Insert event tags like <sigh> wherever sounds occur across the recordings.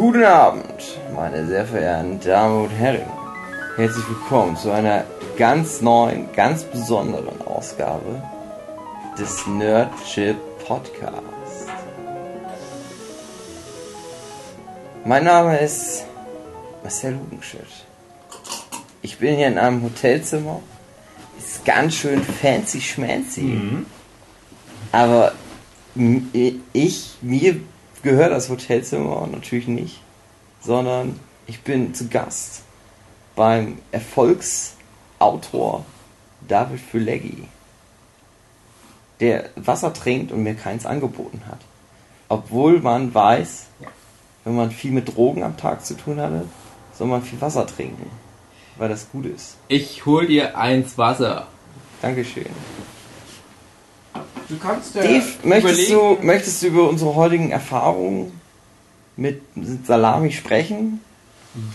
Guten Abend, meine sehr verehrten Damen und Herren. Herzlich willkommen zu einer ganz neuen, ganz besonderen Ausgabe des Nerdship Podcast. Mein Name ist Marcel Hugenschütt. Ich bin hier in einem Hotelzimmer. Ist ganz schön fancy schmancy. Aber m- ich, mir gehört das Hotelzimmer natürlich nicht, sondern ich bin zu Gast beim Erfolgsautor David Füleggi, der Wasser trinkt und mir keins angeboten hat. Obwohl man weiß, wenn man viel mit Drogen am Tag zu tun hatte, soll man viel Wasser trinken, weil das gut ist. Ich hol dir eins Wasser. Dankeschön. Du kannst ja Dave, möchtest du, möchtest du über unsere heutigen Erfahrungen mit Salami sprechen?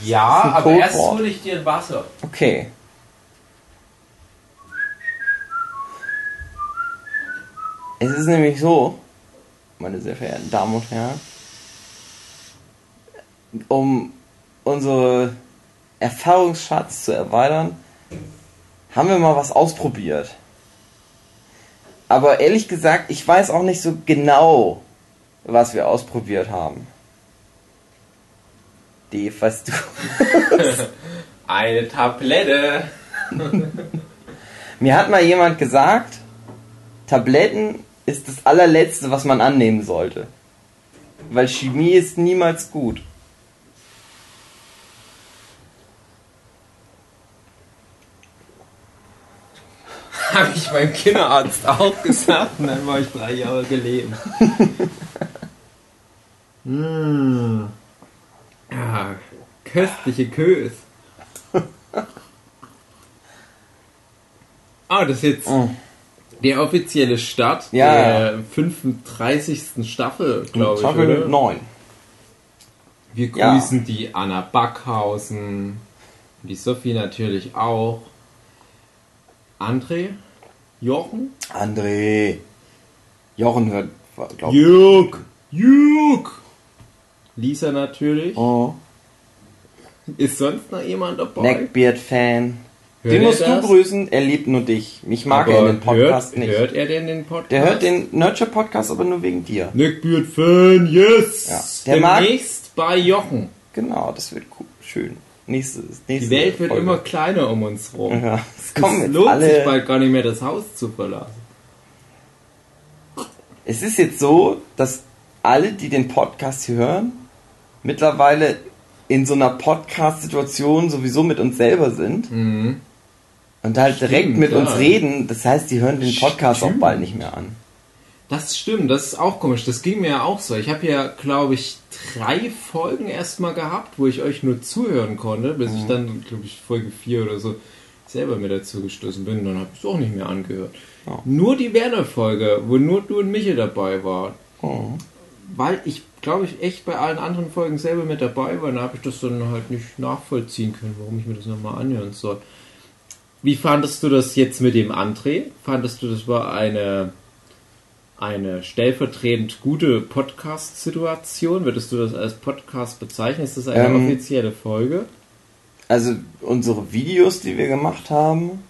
Ja, aber erst Codewort. hol ich dir Wasser. Okay. Es ist nämlich so, meine sehr verehrten Damen und Herren, um unsere Erfahrungsschatz zu erweitern, haben wir mal was ausprobiert. Aber ehrlich gesagt, ich weiß auch nicht so genau, was wir ausprobiert haben. Dave, weißt du? <laughs> Eine Tablette. <laughs> Mir hat mal jemand gesagt, Tabletten ist das allerletzte, was man annehmen sollte. Weil Chemie ist niemals gut. Habe ich beim Kinderarzt auch gesagt und dann war ich drei Jahre gelebt. mmh. Ja, köstliche Kös. Ah, das ist jetzt Mm. der offizielle Start Ja. der 35. Staffel, glaube ich, Staffel oder? 9. Wir Ja. grüßen die Anna Backhausen, die Sophie natürlich auch. André, Jochen, André. Jochen hört, glaube ich. Jörg, Jörg, Lisa natürlich. Oh. Ist sonst noch jemand dabei? Neckbeard-Fan. Den musst du das? grüßen, er liebt nur dich. Mich mag Aber er in den Podcast hört, nicht. Hört er denn den Podcast? Der hört den Nurture Podcast aber nur wegen dir. Neckbeard Fan, yes! Ja, der mag- Demnächst bei Jochen. Genau, das wird cool. Schön. Nächstes, nächste Die Welt wird Folge. immer kleiner um uns rum. Ja, es Es lohnt sich alle. bald gar nicht mehr, das Haus zu verlassen. Es ist jetzt so, dass alle, die den Podcast hören, mittlerweile in so einer Podcast-Situation sowieso mit uns selber sind Mhm. und halt direkt Stimmt, mit ja. uns reden. Das heißt, die hören den Podcast auch Stimmt. bald nicht mehr an. Das stimmt, das ist auch komisch. Das ging mir ja auch so. Ich habe ja, glaube ich, drei Folgen erstmal gehabt, wo ich euch nur zuhören konnte, bis Mhm. ich dann, glaube ich, Folge 4 oder so selber mir dazu gestoßen bin. Dann habe ich es auch nicht mehr angehört. Ja. Nur die Werner-Folge, wo nur du und Michel dabei waren. Oh. Weil ich, glaube ich, echt bei allen anderen Folgen selber mit dabei war, dann habe ich das dann halt nicht nachvollziehen können, warum ich mir das nochmal anhören soll. Wie fandest du das jetzt mit dem André? Fandest du, das war eine, eine stellvertretend gute Podcast-Situation? Würdest du das als Podcast bezeichnen? Ist das eine Ähm, offizielle Folge? Also unsere Videos, die wir gemacht haben,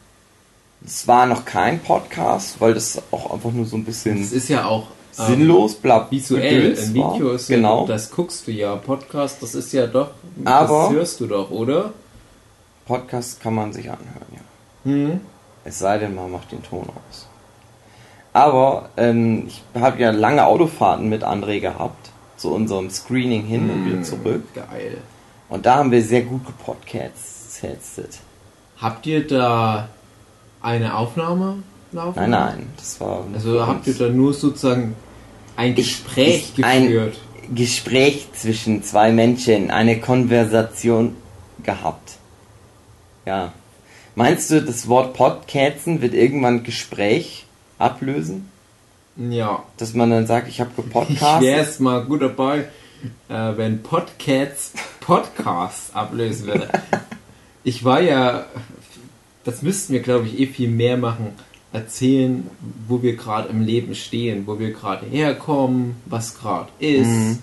es war noch kein Podcast, weil das auch einfach nur so ein bisschen Es ist ja auch ähm, sinnlos, bla, visuell. Ein Video war. ist ja, genau. das guckst du ja. Podcast, das ist ja doch, Aber- das hörst du doch, oder? Podcast kann man sich anhören, ja. Hm. Es sei denn, man macht den Ton aus. Aber ähm, ich habe ja lange Autofahrten mit André gehabt, zu unserem Screening hin und wieder zurück. Geil. Und da haben wir sehr gut gepodcastet. Habt ihr da eine Aufnahme laufen? Nein, nein, das war. Also habt ihr da nur sozusagen ein Ich- Gespräch ich- ein- geführt? Gespräch zwischen zwei Menschen, eine Konversation gehabt. Ja. Meinst du, das Wort Podcasten wird irgendwann Gespräch ablösen? Ja. Dass man dann sagt, ich habe Ich <laughs> gepodcastet? wäre es mal gut dabei, äh, wenn Podcasts Podcasts ablösen würde. Ich war ja, das müssten wir glaube ich eh viel mehr machen, erzählen, wo wir gerade im Leben stehen, wo wir gerade herkommen, was gerade ist. Mhm.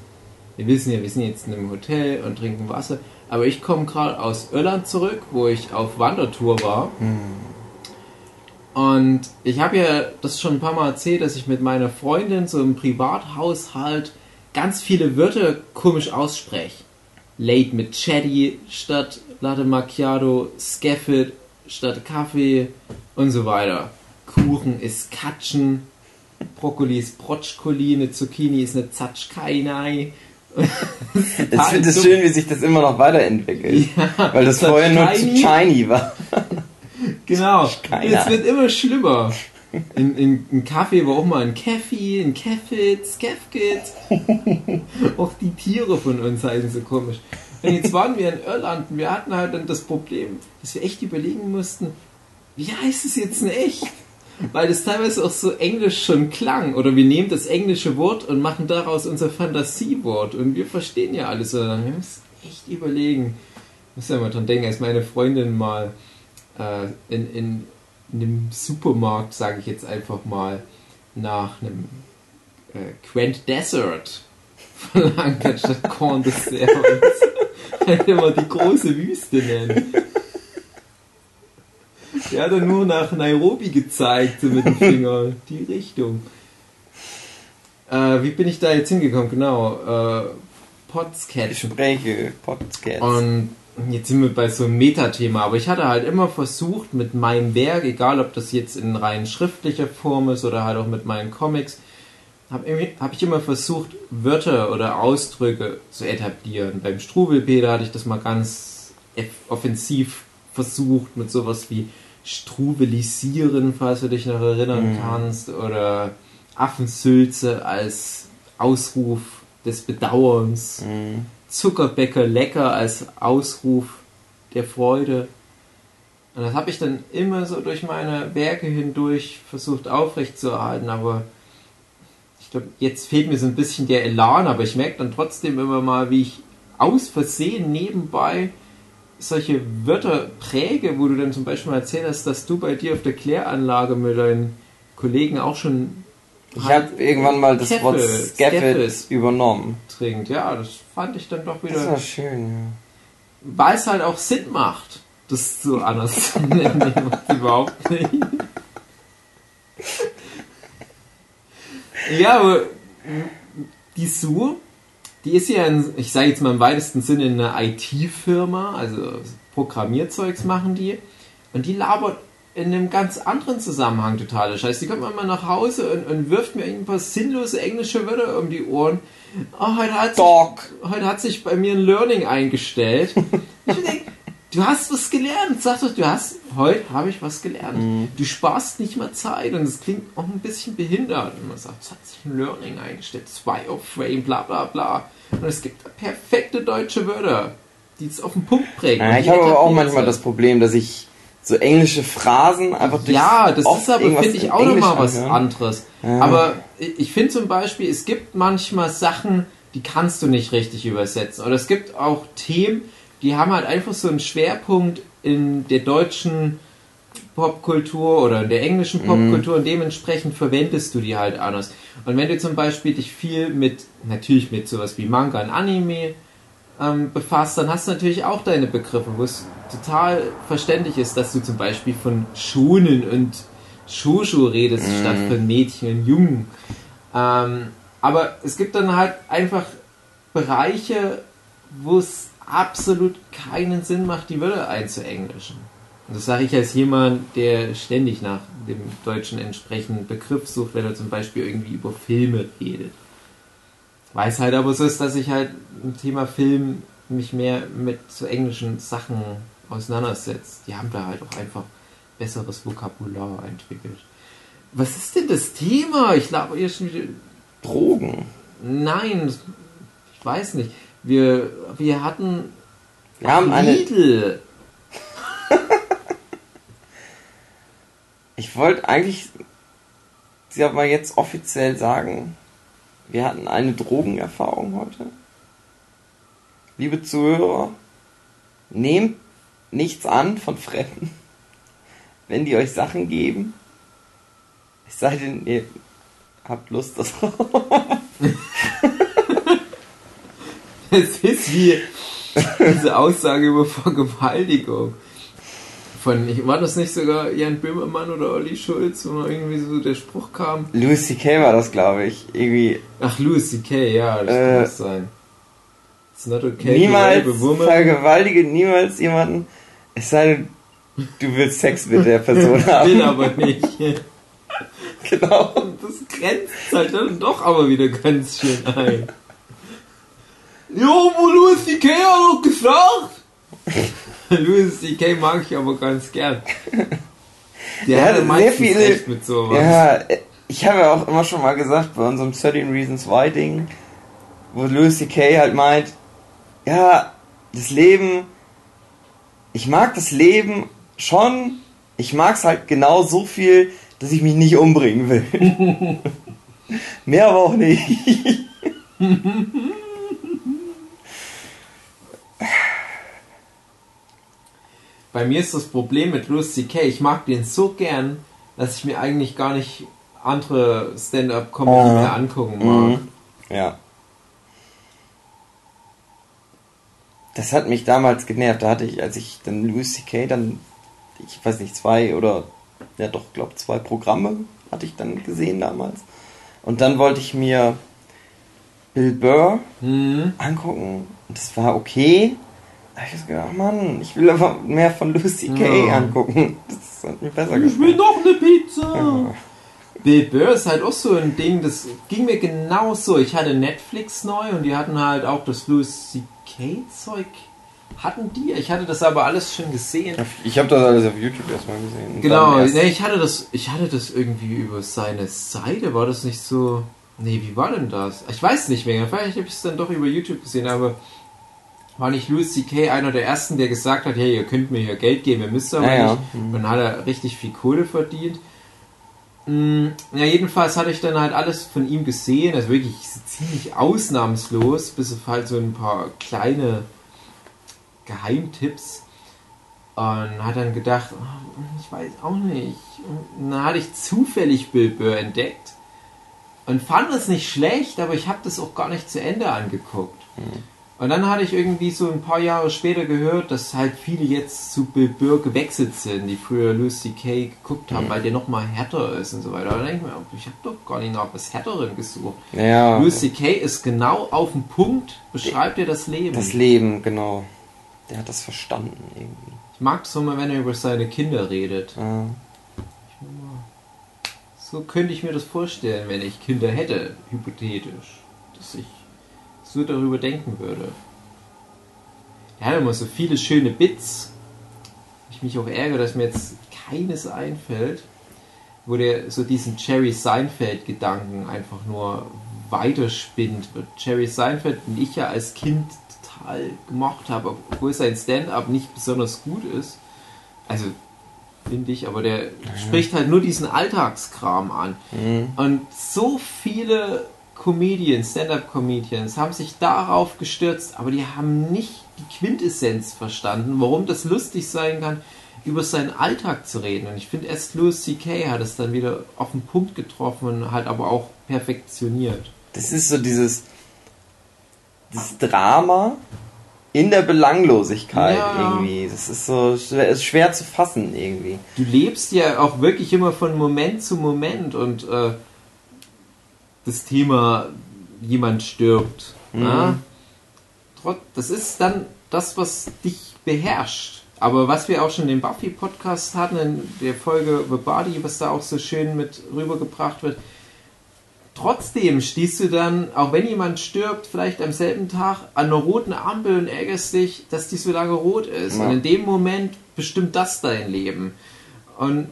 wir wissen ja, wir sind jetzt in einem Hotel und trinken Wasser, aber ich komme gerade aus Irland zurück, wo ich auf Wandertour war. Und ich habe ja das schon ein paar Mal erzählt, dass ich mit meiner Freundin so im Privathaushalt ganz viele Wörter komisch ausspreche. Late mit Chatty statt Latte Macchiato, Scaffet statt Kaffee und so weiter. Kuchen ist Katschen, Brokkoli ist Brotschkoli, eine Zucchini ist eine Zatschkeinei. <laughs> Ich finde es schön, wie sich das immer noch weiterentwickelt. <laughs> Ja, weil das vorher nur zu shiny war. Genau. Es wird immer schlimmer. In, in, in Kaffee war auch mal ein Kaffee, ein Kaffit, Skeffkit. <laughs> auch die Tiere von uns heißen so komisch. Und jetzt waren wir in Irland und wir hatten halt dann das Problem, dass wir echt überlegen mussten, wie heißt es jetzt in echt? Weil das teilweise auch so englisch schon klang. Oder wir nehmen das englische Wort und machen daraus unser Fantasiewort. Und wir verstehen ja alles. Wir müssen echt überlegen. Muss ja mal dran denken, als meine Freundin mal äh, in, in, in einem Supermarkt, sage ich jetzt einfach mal, nach einem äh, Quent Desert verlangt hat statt Corn Dessert. Halt immer die große Wüste nennen. Der hat dann nur nach Nairobi gezeigt, so mit dem Finger, die Richtung. Äh, wie bin ich da jetzt hingekommen? Genau, äh, Potscatchen. Gespräche, Podcasts. Und jetzt sind wir bei so einem Metathema, aber ich hatte halt immer versucht, mit meinem Werk, egal ob das jetzt in rein schriftlicher Form ist oder halt auch mit meinen Comics, habe hab ich immer versucht, Wörter oder Ausdrücke zu etablieren. Beim Struwelpeter hatte ich das mal ganz offensiv versucht mit sowas wie Struwelisieren, falls du dich noch erinnern kannst, oder Affensülze als Ausruf des Bedauerns. Mhm. Zuckerbäcker lecker als Ausruf der Freude. Und das habe ich dann immer so durch meine Werke hindurch versucht aufrechtzuerhalten, aber ich glaube, jetzt fehlt mir so ein bisschen der Elan, aber ich merke dann trotzdem immer mal, wie ich aus Versehen nebenbei solche Wörter präge, wo du dann zum Beispiel mal erzählt hast, dass du bei dir auf der Kläranlage mit deinen Kollegen auch schon Ich habe irgendwann mal das Wort. Scaffet übernommen. Trinkt. Ja, das fand ich dann doch Das wieder war schön, ja. weil es halt auch Sinn macht, das so anders zu <laughs> nennen. Überhaupt nicht. ja, aber die Sue, die ist ja, in, ich sage jetzt mal im weitesten Sinne, eine IT-Firma, also Programmierzeugs machen die. Und die labert in einem ganz anderen Zusammenhang total. Das heißt, die kommt mal nach Hause und, und wirft mir ein paar sinnlose englische Wörter um die Ohren. Oh, heute hat sich heute hat sich bei mir ein Learning eingestellt. <laughs> Ich denke, du hast was gelernt. Sag doch, du hast, heute habe ich was gelernt. Du sparst nicht mal Zeit und es klingt auch ein bisschen behindert. Und man sagt, es hat sich ein Learning eingestellt, zwei auf Frame, bla bla bla. Und es gibt perfekte deutsche Wörter, die es auf den Punkt prägen. Ja, ich habe aber auch manchmal das Problem, dass ich so englische Phrasen einfach durch Ja, das oft ist aber, finde ich, auch nochmal was anderes. Aber ich finde zum Beispiel, es gibt manchmal Sachen, die kannst du nicht richtig übersetzen. Oder es gibt auch Themen, die haben halt einfach so einen Schwerpunkt in der deutschen Popkultur oder in der englischen Popkultur und dementsprechend verwendest du die halt anders. Und wenn du zum Beispiel dich viel mit, natürlich mit sowas wie Manga und Anime ähm, befasst, dann hast du natürlich auch deine Begriffe, wo es total verständlich ist, dass du zum Beispiel von Schonen und Shoshu redest, statt von Mädchen und Jungen. Ähm, aber es gibt dann halt einfach Bereiche, wo es absolut keinen Sinn macht, die Wörter einzuenglischen. Und das sage ich als jemand, der ständig nach dem deutschen entsprechenden Begriff sucht, wenn er zum Beispiel irgendwie über Filme redet. Weiß halt aber so ist, dass ich halt im Thema Film mich mehr mit so englischen Sachen auseinandersetze. Die haben da halt auch einfach besseres Vokabular entwickelt. Was ist denn das Thema? Ich glaube, ihr schon wieder. Drogen. Nein, ich weiß nicht. Wir, wir hatten Wir haben eine. Lidl. <laughs> Ich wollte eigentlich Sie aber jetzt offiziell sagen, wir hatten eine Drogenerfahrung heute. Liebe Zuhörer, nehmt nichts an von Fremden, wenn die euch Sachen geben. Es sei denn, ihr habt Lust, das Es ist wie diese Aussage über Vergewaltigung. Von, war das nicht sogar Jan Böhmermann oder Olli Schulz, wo irgendwie so der Spruch kam? Louis C.K. war das, glaube ich. Irgendwie Ach, Louis C.K., ja, das Äh, kann das sein. It's not okay niemals vergewaltige niemals jemanden, es sei denn, du willst Sex mit der Person <laughs> haben. Will aber nicht. <laughs> genau. Das grenzt halt dann doch aber wieder ganz schön ein. Ja, wo Louis C.K. hat doch gefragt. <laughs> Louis C.K. mag ich aber ganz gern. Der hat hatte ja meistens sehr viele- recht mit sowas. Ja, ich habe ja auch immer schon mal gesagt, bei unserem 13 Reasons Why Ding, wo Louis C.K. halt meint, ja, das Leben, ich mag das Leben schon, ich mag es halt genau so viel, dass ich mich nicht umbringen will. <laughs> Mehr aber auch nicht. <laughs> Bei mir ist das Problem mit Louis C.K., ich mag den so gern, dass ich mir eigentlich gar nicht andere Stand-Up-Comedy Ah. mehr angucken mag. Mhm. Ja. Das hat mich damals genervt. Da hatte ich, als ich dann Louis C.K. dann, ich weiß nicht, zwei oder, ja doch, glaube zwei Programme hatte ich dann gesehen damals. Und dann wollte ich mir Bill Burr Mhm. angucken. Und das war okay. Da habe ich gedacht, ach Mann, ich will aber mehr von Louis C.K. Ja. angucken. <laughs> Das hat mir besser Ich will gefallen. noch eine Pizza. Ja. <laughs> Bill Burr ist halt auch so ein Ding, das ging mir genauso. Ich hatte Netflix neu und die hatten halt auch das Louis C.K. Zeug. Hatten die? Ich hatte das aber alles schon gesehen. Ich habe das alles auf YouTube erstmal gesehen. Genau, dann erst- ne, ich hatte das, ich hatte das irgendwie über seine Seite, war das nicht so. Nee, wie war denn das? Ich weiß nicht mehr, vielleicht habe ich es dann doch über YouTube gesehen, aber war nicht Louis C.K. einer der ersten, der gesagt hat, hey, ihr könnt mir hier Geld geben, ihr müsst aber Ja, ja. nicht. Und dann hat er richtig viel Kohle verdient. Mm, Ja, jedenfalls hatte ich dann halt alles von ihm gesehen, also wirklich ziemlich ausnahmslos, bis auf halt so ein paar kleine Geheimtipps. Und hat dann gedacht, oh, ich weiß auch nicht. Und dann hatte ich zufällig Bill Burr entdeckt und fand es nicht schlecht, aber ich habe das auch gar nicht zu Ende angeguckt. Und dann hatte ich irgendwie so ein paar Jahre später gehört, dass halt viele jetzt zu Bill Burr gewechselt sind, die früher Louis C.K. geguckt haben, weil der nochmal härter ist und so weiter. Da denke ich mir, ich habe doch gar nicht nach was Härteren gesucht. ja, Louis C.K. ist genau auf den Punkt, beschreibt dir das Leben. das Leben, genau. Der hat das verstanden irgendwie. ich mag es immer, wenn er über seine Kinder redet. Ja. So könnte ich mir das vorstellen, wenn ich Kinder hätte, hypothetisch. Dass ich so darüber denken würde. Er hat immer so viele schöne Bits. Ich mich auch ärgere, dass mir jetzt keines einfällt, wo der so diesen Jerry Seinfeld-Gedanken einfach nur weiterspinnt. Jerry Seinfeld, den ich ja als Kind total gemocht habe, obwohl sein Stand-up nicht besonders gut ist. Also finde ich, aber der spricht halt nur diesen Alltagskram an. Mhm. Und so viele Comedians, Stand-up-Comedians haben sich darauf gestürzt, aber die haben nicht die Quintessenz verstanden, warum das lustig sein kann, über seinen Alltag zu reden. Und ich finde, erst Louis C.K. hat es dann wieder auf den Punkt getroffen und halt aber auch perfektioniert. Das ist so dieses, dieses Drama in der Belanglosigkeit Ja. irgendwie. Das ist so schwer, ist schwer zu fassen irgendwie. du lebst ja auch wirklich immer von Moment zu Moment und äh, das Thema jemand stirbt. Mhm. Das ist dann das, was dich beherrscht. Aber was wir auch schon im Buffy-Podcast hatten, in der Folge The Body, was da auch so schön mit rübergebracht wird, trotzdem stehst du dann, auch wenn jemand stirbt, vielleicht am selben Tag an einer roten Ampel und ärgerst dich, dass die so lange rot ist. Ja. Und in dem Moment bestimmt das dein Leben. Und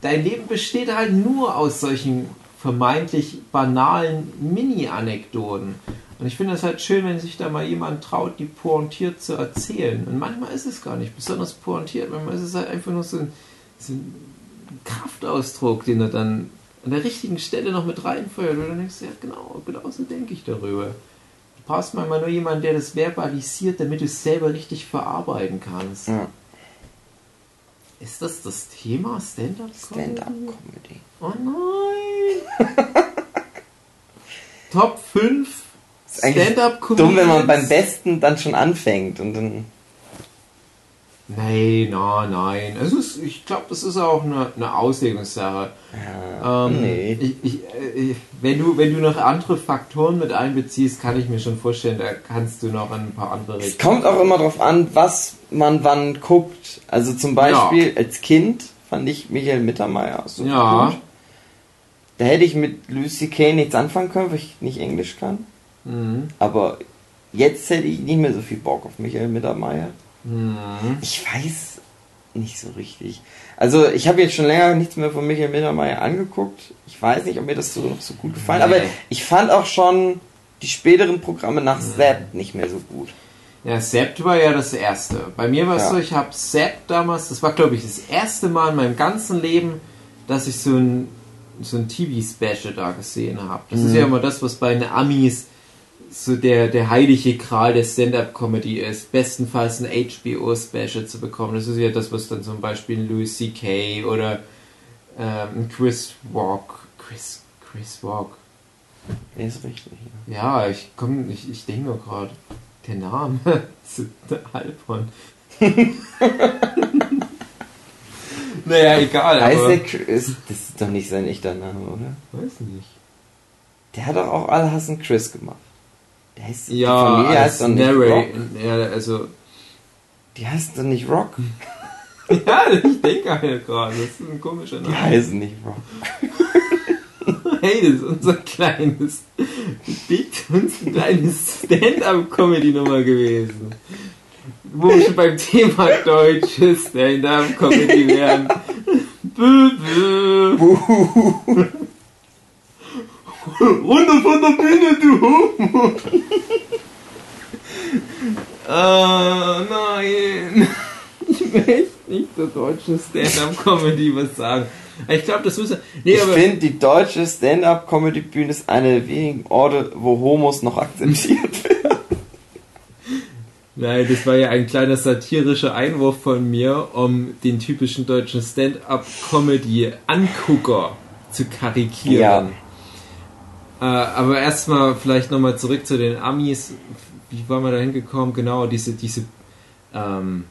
dein Leben besteht halt nur aus solchen vermeintlich banalen Mini-Anekdoten. Und ich finde es halt schön, wenn sich da mal jemand traut, die pointiert zu erzählen. Und manchmal ist es gar nicht besonders pointiert, manchmal ist es halt einfach nur so ein, so ein Kraftausdruck, den er dann an der richtigen Stelle noch mit reinfeuert. Und dann denkst du, ja genau, genau so denke ich darüber. Du brauchst manchmal nur jemanden, der das verbalisiert, damit du es selber richtig verarbeiten kannst. Ja. Ist das das Thema Stand-up? Stand-up-Comedy. Oh nein! <laughs> Top 5 Ist eigentlich Stand-up-Comedians. dumm, wenn man beim Besten dann schon anfängt und dann. Nein, nein, nein. Es ist, ich glaube, das ist auch eine, eine Auslegungssache. Ja, Ähm, nee. ich, ich, äh, wenn, du, wenn du noch andere Faktoren mit einbeziehst, kann ich mir schon vorstellen, da kannst du noch ein paar andere Es kommt auch immer drauf an, was man wann guckt. Also zum Beispiel als Kind fand ich Michael Mittermeier so Ja. gut. Da hätte ich mit Lucy Kay nichts anfangen können, weil ich nicht Englisch kann. Mhm. Aber jetzt hätte ich nicht mehr so viel Bock auf Michael Mittermeier. Mhm. Ich weiß nicht so richtig. Also ich habe jetzt schon länger nichts mehr von Michael Mittermeier angeguckt. Ich weiß nicht, ob mir das so noch so gut gefallen. Nee. Aber ich fand auch schon die späteren Programme nach Zapp nicht mehr so gut. Ja, Sept war ja das erste. Bei mir war es Ja. so, ich habe Sept damals, das war glaube ich das erste Mal in meinem ganzen Leben, dass ich so ein, so ein TV-Special da gesehen habe. Das ist ja immer das, was bei den Amis so der, der heilige Gral der Stand-Up-Comedy ist. Bestenfalls ein HBO-Special zu bekommen. Das ist ja das, was dann zum Beispiel ein Louis C.K. oder ähm, ein Chris Walk, Chris, Chris Walk, Nee, ist richtig. Ja. ja, ich komm, ich, ich denke nur gerade, der Name <laughs> ist der Alphon. <laughs> naja, egal. Isaac ist, das ist doch nicht sein echter Name, oder? Weiß nicht. Der hat doch auch alle hassen Chris gemacht. Der heißt, die Ja, Familie als heißt doch nicht Rock. Ja, also... Die heißt doch nicht Rock. <laughs> Ja, ich denke halt gerade, das ist ein komischer Die Name. heißen nicht Rock. <laughs> Hey, das ist unser kleines... Dicht uns ein kleines Stand-Up-Comedy-Nummer gewesen. Wo wir schon beim Thema deutsche Stand-Up-Comedy wären. Bö, bö. Runter von der Bühne, du Homo! Ah, nein. Ich möchte nicht zur deutschen Stand-Up-Comedy was sagen. Ich glaube, das muss... Nee, Ich finde, die deutsche Stand-Up-Comedy-Bühne ist eine der wenigen Orte, wo Homos noch akzeptiert werden. Nein, das war ja ein kleiner satirischer Einwurf von mir, um den typischen deutschen Stand-up-Comedy-Angucker zu karikieren. Äh, aber erstmal vielleicht nochmal zurück zu den Amis. Wie waren wir da hingekommen? Genau, diese, diese ähm,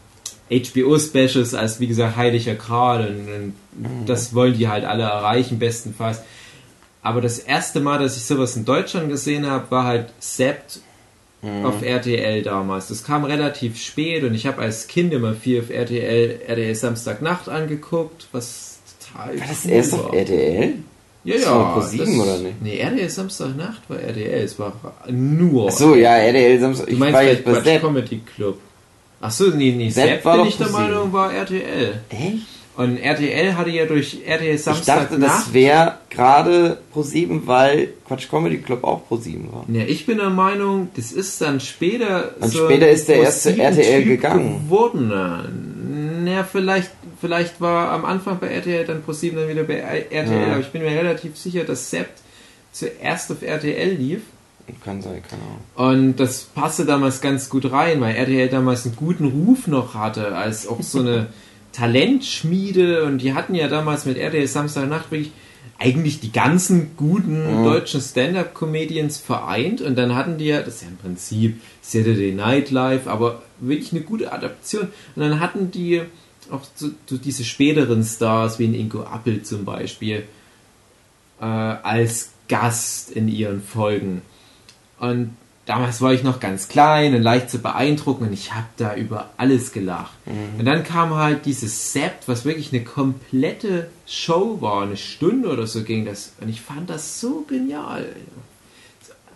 HBO-Specials als, wie gesagt, heiliger Gral. Und, und das wollen die halt alle erreichen, bestenfalls. Aber das erste Mal, dass ich sowas in Deutschland gesehen habe, war halt Sept auf RTL damals. Das kam relativ spät und ich habe als Kind immer viel auf RTL, RTL Samstagnacht angeguckt, was total War das cool erst war. auf RTL? Ja, Das ja. war Pro 7 oder nicht? Nee, RTL Samstagnacht war RTL. Es war nur. Achso, ja, RTL Samstag. du Ich meinst war vielleicht jetzt bei Quatsch. Comedy Club. Achso, nee, nee, Sepp Sepp bin ich der Pro 7. Meinung, war RTL. Echt? Und RTL hatte ja durch RTL Ich dachte, Samstagnacht. das wäre gerade Pro 7, weil Quatsch Comedy Club auch Pro 7 war. Ja, ich bin der Meinung, das ist dann später. Und später ist der erste Pro7 RTL Typ gegangen. Geworden. Na, vielleicht, vielleicht war am Anfang bei RTL, dann Pro 7 dann wieder bei RTL, Ja. aber ich bin mir relativ sicher, dass Sept zuerst auf RTL lief. Kann sein, keine Ahnung. Und das passte damals ganz gut rein, weil RTL damals einen guten Ruf noch hatte, als auch so eine <laughs> Talentschmiede. Und die hatten ja damals mit RTL Samstagnacht wirklich eigentlich die ganzen guten deutschen Stand-Up-Comedians vereint. Und dann hatten die ja, das ist ja im Prinzip Saturday Night Live, aber wirklich eine gute Adaption. Und dann hatten die auch so, so diese späteren Stars, wie ein Ingo Appel zum Beispiel, äh, als Gast in ihren Folgen. Und damals war ich noch ganz klein und leicht zu beeindrucken und ich habe da über alles gelacht. Und dann kam halt dieses Sept, was wirklich eine komplette Show war, eine Stunde oder so ging das. Und ich fand das so genial.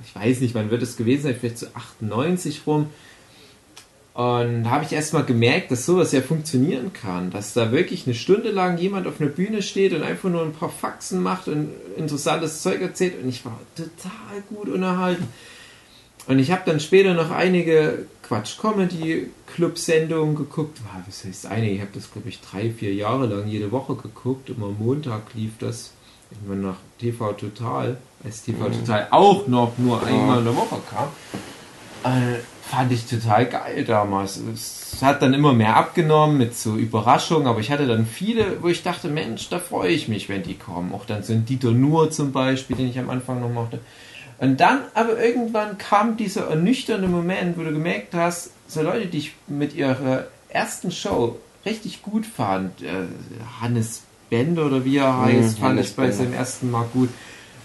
Ich weiß nicht, wann wird es gewesen sein, vielleicht so 98 rum. Und da habe ich erstmal gemerkt, dass sowas ja funktionieren kann. Dass da wirklich eine Stunde lang jemand auf einer Bühne steht und einfach nur ein paar Faxen macht und interessantes Zeug erzählt. Und ich war total gut unterhalten. Und ich habe dann später noch einige Quatsch-Comedy-Club-Sendungen geguckt. Wow, was heißt einige? Ich habe das, glaube ich, drei, vier Jahre lang jede Woche geguckt. Immer Montag lief das. Irgendwann nach TV Total. Als TV Total auch noch nur einmal in der Woche kam. Äh, fand ich total geil damals. Es hat dann immer mehr abgenommen mit so Überraschungen, aber ich hatte dann viele, wo ich dachte, Mensch, da freue ich mich, wenn die kommen. Auch dann so ein Dieter Nuhr zum Beispiel, den ich am Anfang noch mochte. Und dann aber irgendwann kam dieser ernüchternde Moment, wo du gemerkt hast, so Leute, die ich mit ihrer ersten Show richtig gut fand, äh, Hannes Bender oder wie er heißt, Mhm, fand Hannes ich bei Bender. seinem ersten Mal gut.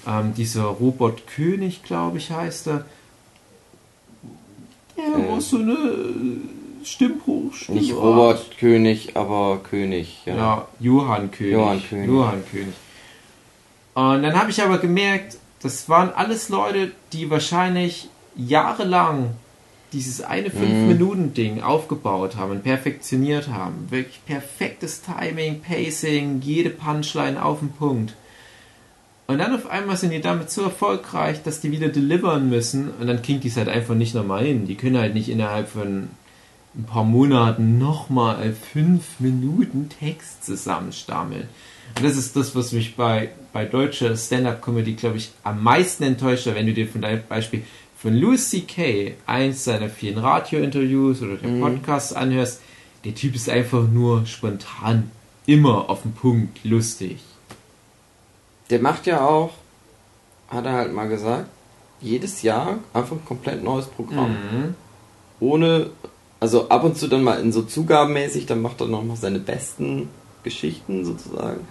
Ähm, dieser Robert König, glaube ich, heißt er. Der Äh, war so eine Stimmbruch. Nicht. Robert König, aber König. Ja. Ja, Johann König. Johann König. Johann König. Und dann habe ich aber gemerkt, das waren alles Leute, die wahrscheinlich jahrelang dieses eine Mhm. 5-Minuten-Ding aufgebaut haben und perfektioniert haben. Wirklich perfektes Timing, Pacing, jede Punchline auf den Punkt. Und dann auf einmal sind die damit so erfolgreich, dass die wieder delivern müssen und dann kriegt die es halt einfach nicht nochmal hin. Die können halt nicht innerhalb von ein paar Monaten nochmal fünf Minuten Text zusammenstammeln. Und das ist das, was mich bei, bei deutscher Stand-Up-Comedy, glaube ich, am meisten enttäuscht, wenn du dir von deinem Beispiel von Louis C.K. eins seiner vielen Radio-Interviews oder der Podcasts anhörst, der Typ ist einfach nur spontan, immer auf den Punkt, lustig. Der macht ja auch, hat er halt mal gesagt, jedes Jahr einfach ein komplett neues Programm. Mhm. Ohne, also ab und zu dann mal in so zugabenmäßig, dann macht er nochmal seine besten Geschichten sozusagen.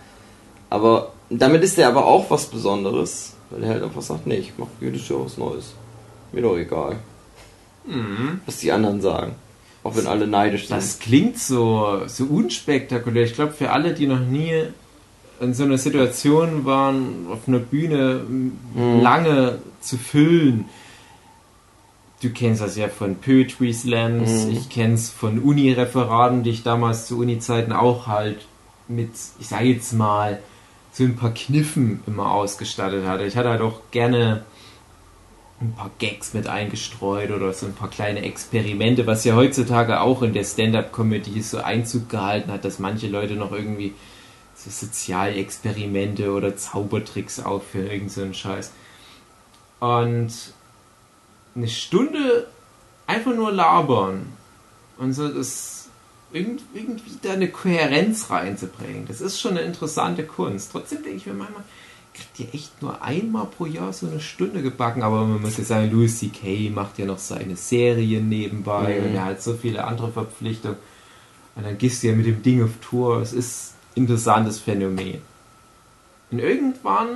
Aber damit ist er aber auch was Besonderes, weil er halt einfach sagt, nee, ich mach jedes Jahr was Neues. Mir doch egal, Mhm. was die anderen sagen. Auch wenn alle neidisch sind. Das klingt so, so unspektakulär. Ich glaube, für alle, die noch nie in so einer Situation waren, auf einer Bühne Mhm. lange zu füllen. Du kennst das ja von Poetry Slams, Mhm. ich kenn's von Uni-Referaten, die ich damals zu Uni-Zeiten auch halt mit, ich sage jetzt mal, so ein paar Kniffen immer ausgestattet hatte. Ich hatte halt auch gerne ein paar Gags mit eingestreut oder so ein paar kleine Experimente, was ja heutzutage auch in der Stand-up-Comedy so Einzug gehalten hat, dass manche Leute noch irgendwie so Sozialexperimente oder Zaubertricks aufführen, irgend so einen Scheiß. Und eine Stunde einfach nur labern und so das irgend- irgendwie da eine Kohärenz reinzubringen, das ist schon eine interessante Kunst. Trotzdem denke ich mir manchmal, kriegt ihr echt nur einmal pro Jahr so eine Stunde gebacken, aber man muss jetzt sagen, Louis C.K. macht ja noch seine Serien nebenbei Mhm. und er hat so viele andere Verpflichtungen. Und dann gehst du ja mit dem Ding auf Tour. Es ist ein interessantes Phänomen. Und irgendwann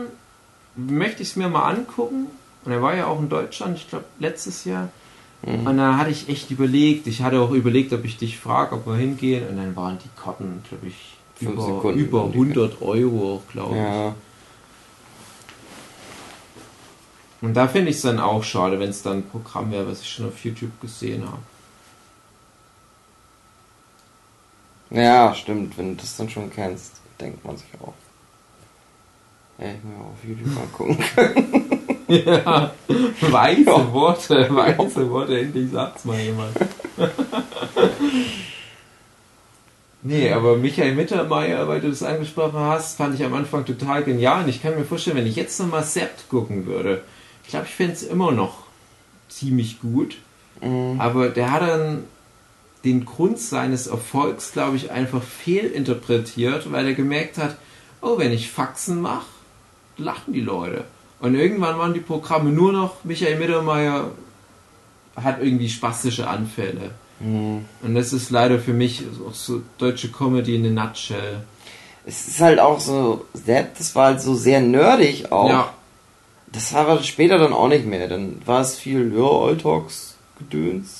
möchte ich es mir mal angucken. Und er war ja auch in Deutschland, ich glaube letztes Jahr. Mhm. Und da hatte ich echt überlegt, ich hatte auch überlegt, ob ich dich frage, ob wir hingehen. Und dann waren die Karten, glaube ich, über, Sekunden über waren die 100 Euro, glaube ich. Ja, Und da finde ich es dann auch schade, wenn es dann ein Programm wäre, was ich schon auf YouTube gesehen habe. ja, stimmt. Wenn du das dann schon kennst, denkt man sich auch. Ja, ich mir auch auf YouTube angucken. <laughs> <laughs> Ja, weise Ja. Worte, weise Worte, endlich sagt's mal jemand. nee, aber Michael Mittermeier, weil du das angesprochen hast, fand ich am Anfang total genial. Und ich kann mir vorstellen, wenn ich jetzt nochmal Sept gucken würde, ich glaube, ich fände es immer noch ziemlich gut. Mhm. Aber der hat dann den Grund seines Erfolgs, glaube ich, einfach fehlinterpretiert, weil er gemerkt hat, oh, wenn ich Faxen mache, lachen die Leute. Und irgendwann waren die Programme nur noch, Michael Mittermeier hat irgendwie spastische Anfälle. Mhm. Und das ist leider für mich auch so deutsche Comedy in a nutshell. Es ist halt auch so, das war halt so sehr nerdig auch. Ja, Das war aber später dann auch nicht mehr. Dann war es viel, ja, Alltalks, Gedöns,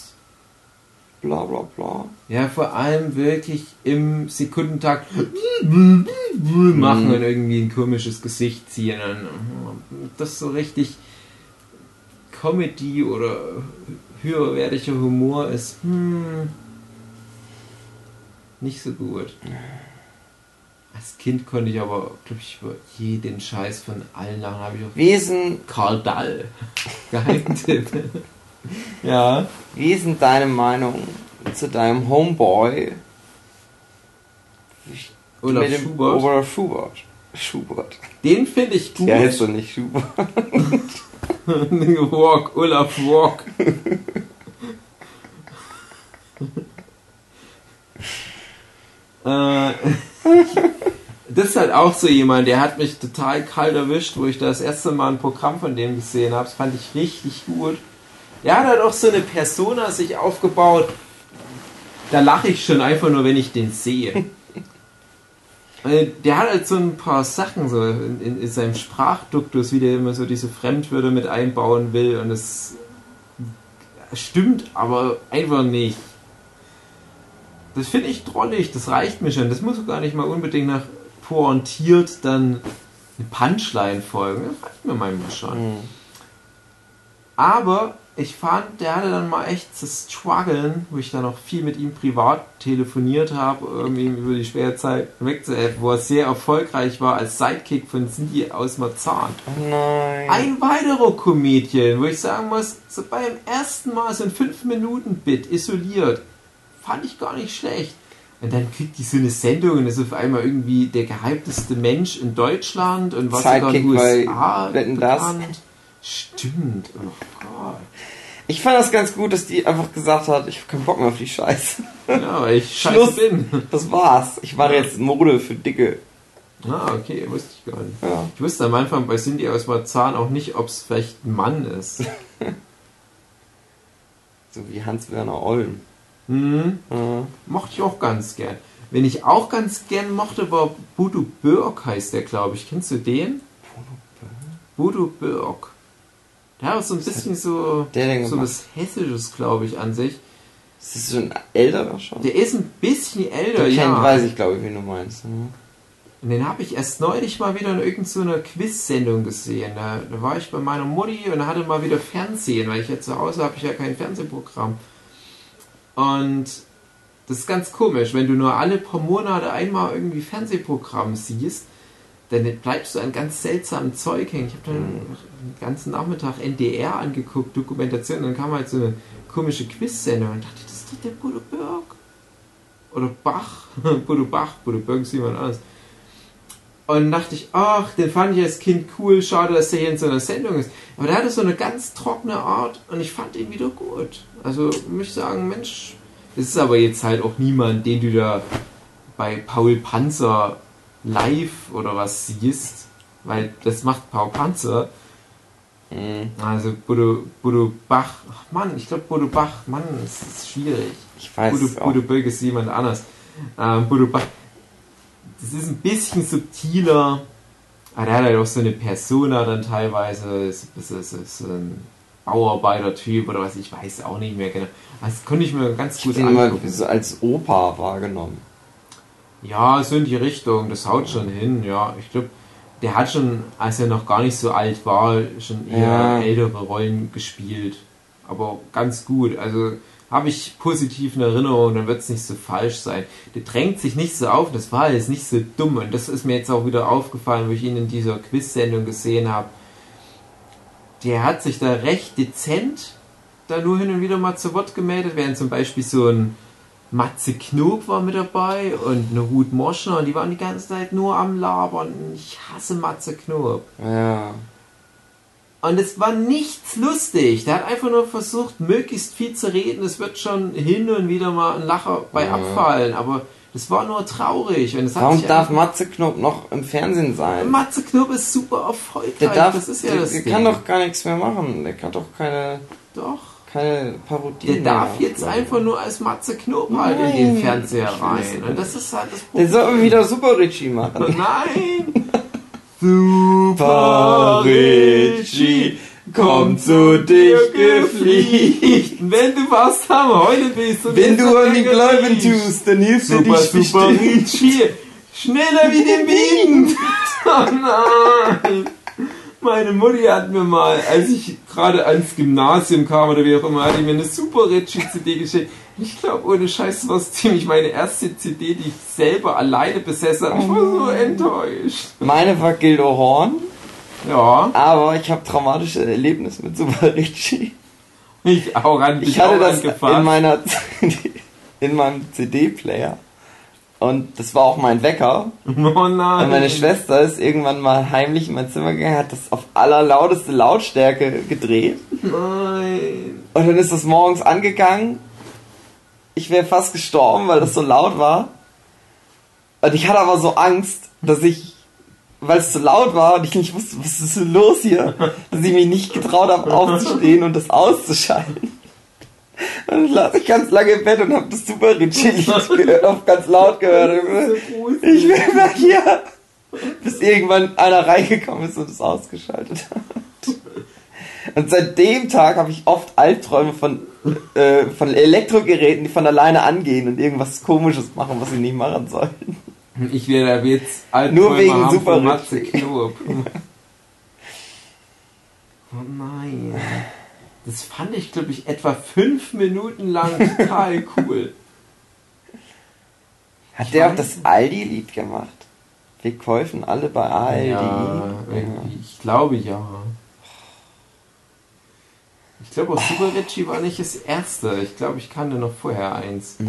bla bla bla. ja, vor allem wirklich im Sekundentakt <laughs> machen Mhm. und irgendwie ein komisches Gesicht ziehen. Das so richtig Comedy oder höherwertiger Humor ist, hm, nicht so gut. Als Kind konnte ich aber, glaube ich, über jeden Scheiß von allen lachen. Habe ich auch Wesen, Karl Dall. <laughs> Geheimtipp. ja. Wie ist denn deine Meinung zu deinem Homeboy? Olaf mit dem Schubert. Olaf Schubert. Schubert. Den finde ich gut. Der heißt doch nicht Schubert. <laughs> walk, Olaf Walk. äh, das ist halt auch so jemand, der hat mich total kalt erwischt, wo ich das erste Mal ein Programm von dem gesehen habe. Das fand ich richtig gut. Der hat halt auch so eine Persona sich aufgebaut. Da lache ich schon einfach nur, wenn ich den sehe. <laughs> Der hat halt so ein paar Sachen so in, in, in seinem Sprachduktus, wie der immer so diese Fremdwörter mit einbauen will und es stimmt aber einfach nicht. Das finde ich drollig, das reicht mir schon. Das muss gar nicht mal unbedingt nach pointiert dann eine Punchline folgen. Das reicht mir manchmal schon. Mhm. Aber ich fand, der hatte dann mal echt das Struggeln, wo ich dann auch viel mit ihm privat telefoniert habe, irgendwie über die schwere Zeit wegzuhelfen, wo er sehr erfolgreich war als Sidekick von Cindy aus Marzahn. Oh nein. Ein weiterer Comedian, wo ich sagen muss, so beim ersten Mal so ein 5-Minuten-Bit isoliert, fand ich gar nicht schlecht. Und dann kriegt die so eine Sendung und ist auf einmal irgendwie der gehypteste Mensch in Deutschland und was sogar in Sidekick den USA bekannt. Stimmt, oh Gott. Ich fand das ganz gut, dass die einfach gesagt hat, ich hab keinen Bock mehr auf die Scheiße. Ja, weil ich <laughs> scheiße Schluss. bin. Das war's. Ich mache jetzt Mode für Dicke. Ah, okay, wusste ich gar nicht. Ja. Ich wusste am Anfang bei Cindy aus Marzahn auch nicht, ob es vielleicht ein Mann ist. <laughs> So wie Hans-Werner Olm. Mhm. Ja. Mochte ich auch ganz gern. Wen ich auch ganz gern mochte, war Budu Börk, heißt der, glaube ich. Kennst du den? Budu Börk. Der hat so ein bisschen so, so was Hessisches, glaube ich, an sich. Ist das schon älterer schon? Der ist ein bisschen älter, Den ja. weiß ich, glaube ich, wie du meinst. ne? Und den habe ich erst neulich mal wieder in irgendeiner Quiz-Sendung gesehen. Da, da war ich bei meiner Mutti und hatte mal wieder Fernsehen, weil ich ja zu Hause habe ich ja kein Fernsehprogramm. Und das ist ganz komisch, wenn du nur alle paar Monate einmal irgendwie Fernsehprogramm siehst, dann bleibst du an ganz seltsamen Zeug hängen. Ich habe dann den ganzen Nachmittag NDR angeguckt, Dokumentation, dann kam halt so eine komische Quiz-Sendung und dachte, das ist doch der Bodo Berg. Oder Bach. <laughs> Bodo Bach, Bodo Berg ist jemand anderes. Und dachte ich, ach, den fand ich als Kind cool, schade, dass der hier in so einer Sendung ist. Aber der hatte so eine ganz trockene Art und ich fand ihn wieder gut. Also muss ich sagen, Mensch, das ist aber jetzt halt auch niemand, den du da bei Paul Panzer live oder was siehst, weil das macht Paul Panzer. Mhm. Also Bodo, Bodo Bach, ach Mann, ich glaube Bodo Bach, Mann, das ist schwierig. Ich weiß Bodo, auch. Bodo Böck ist jemand anders. Ähm, Bodo Bach, das ist ein bisschen subtiler, aber der hat halt auch so eine Persona dann teilweise, ist, ist, ist, ist ein Bauarbeiter-Typ oder was, ich weiß auch nicht mehr genau. Das konnte ich mir ganz Ich gut bin immer angucken. so als Opa wahrgenommen. Ja, so in die Richtung, das haut schon hin, ja. Ich glaube, der hat schon, als er noch gar nicht so alt war, schon eher Ja. ältere Rollen gespielt. Aber ganz gut. Also habe ich positiv in Erinnerung, dann wird es nicht so falsch sein. Der drängt sich nicht so auf, das war jetzt nicht so dumm. Und das ist mir jetzt auch wieder aufgefallen, wo ich ihn in dieser Quiz-Sendung gesehen habe. Der hat sich da recht dezent da nur hin und wieder mal zu Wort gemeldet, während zum Beispiel so ein Matze Knob war mit dabei und eine Ruth Moschner und die waren die ganze Zeit nur am Labern. Ich hasse Matze Knob. Ja. Und es war nichts lustig. Der hat einfach nur versucht, möglichst viel zu reden. Es wird schon hin und wieder mal ein Lacher bei Ja. abfallen, aber das war nur traurig. Und Warum darf Matze Knob noch im Fernsehen sein? Matze Knob ist super erfolgreich. Der darf, das ist ja der, das der Ding. kann doch gar nichts mehr machen. Der kann doch keine, Doch. Keine Parodien Der darf jetzt machen. einfach nur als Matze Knob halt in den. Fernseher rein. Und das ist halt das Der Problem. soll wieder Super Richie machen. <laughs> Nein! Super Richie kommt zu dich gefliegt. Wenn du was am Heulen bist und Wenn du an die riechst. tust, dann dir Super, dich super. Richie! Schneller wie den <laughs> Wind! <laughs> Oh nein! Meine Mutti hat mir mal, als ich gerade ans Gymnasium kam oder wie auch immer, hat die mir eine Super Richie CD geschickt. Ich glaube, ohne Scheiß war es ziemlich meine erste CD, die ich selber alleine besessen habe. Ich war so enttäuscht. Meine war Gildo Horn, Ja, aber ich habe traumatische Erlebnisse mit Super Richie. ich auch an dich Ich hatte das angefasst. in meiner <laughs> in meinem CD-Player und das war auch mein Wecker. Oh nein. Und meine Schwester ist irgendwann mal heimlich in mein Zimmer gegangen, hat das auf allerlauteste Lautstärke gedreht. Nein. Und dann ist das morgens angegangen. Ich wäre fast gestorben, weil das so laut war. Und ich hatte aber so Angst, dass ich, weil es zu laut war und ich nicht wusste, was ist denn los hier, dass ich mich nicht getraut habe, aufzustehen und das auszuschalten. Und dann lag ich ganz lange im Bett und habe das Super Richie-Lied gehört, auf ganz laut gehört. Ich will mal hier. Bis irgendwann einer reingekommen ist und es ausgeschaltet hat. Und seit dem Tag habe ich oft Albträume von, äh, von Elektrogeräten, die von alleine angehen und irgendwas komisches machen, was sie nicht machen sollen. Ich werde jetzt Nur wegen haben Super von Matze. Knob. Oh nein. Das fand ich, glaube ich, etwa fünf Minuten lang total <laughs> cool. Hat Ich der auch das Aldi-Lied gemacht? Wir kaufen alle bei Aldi. Ja, ich glaube ja. Ich glaube, auch Super Ritchie war nicht das erste. Ich glaube, ich kannte noch vorher eins. Ja.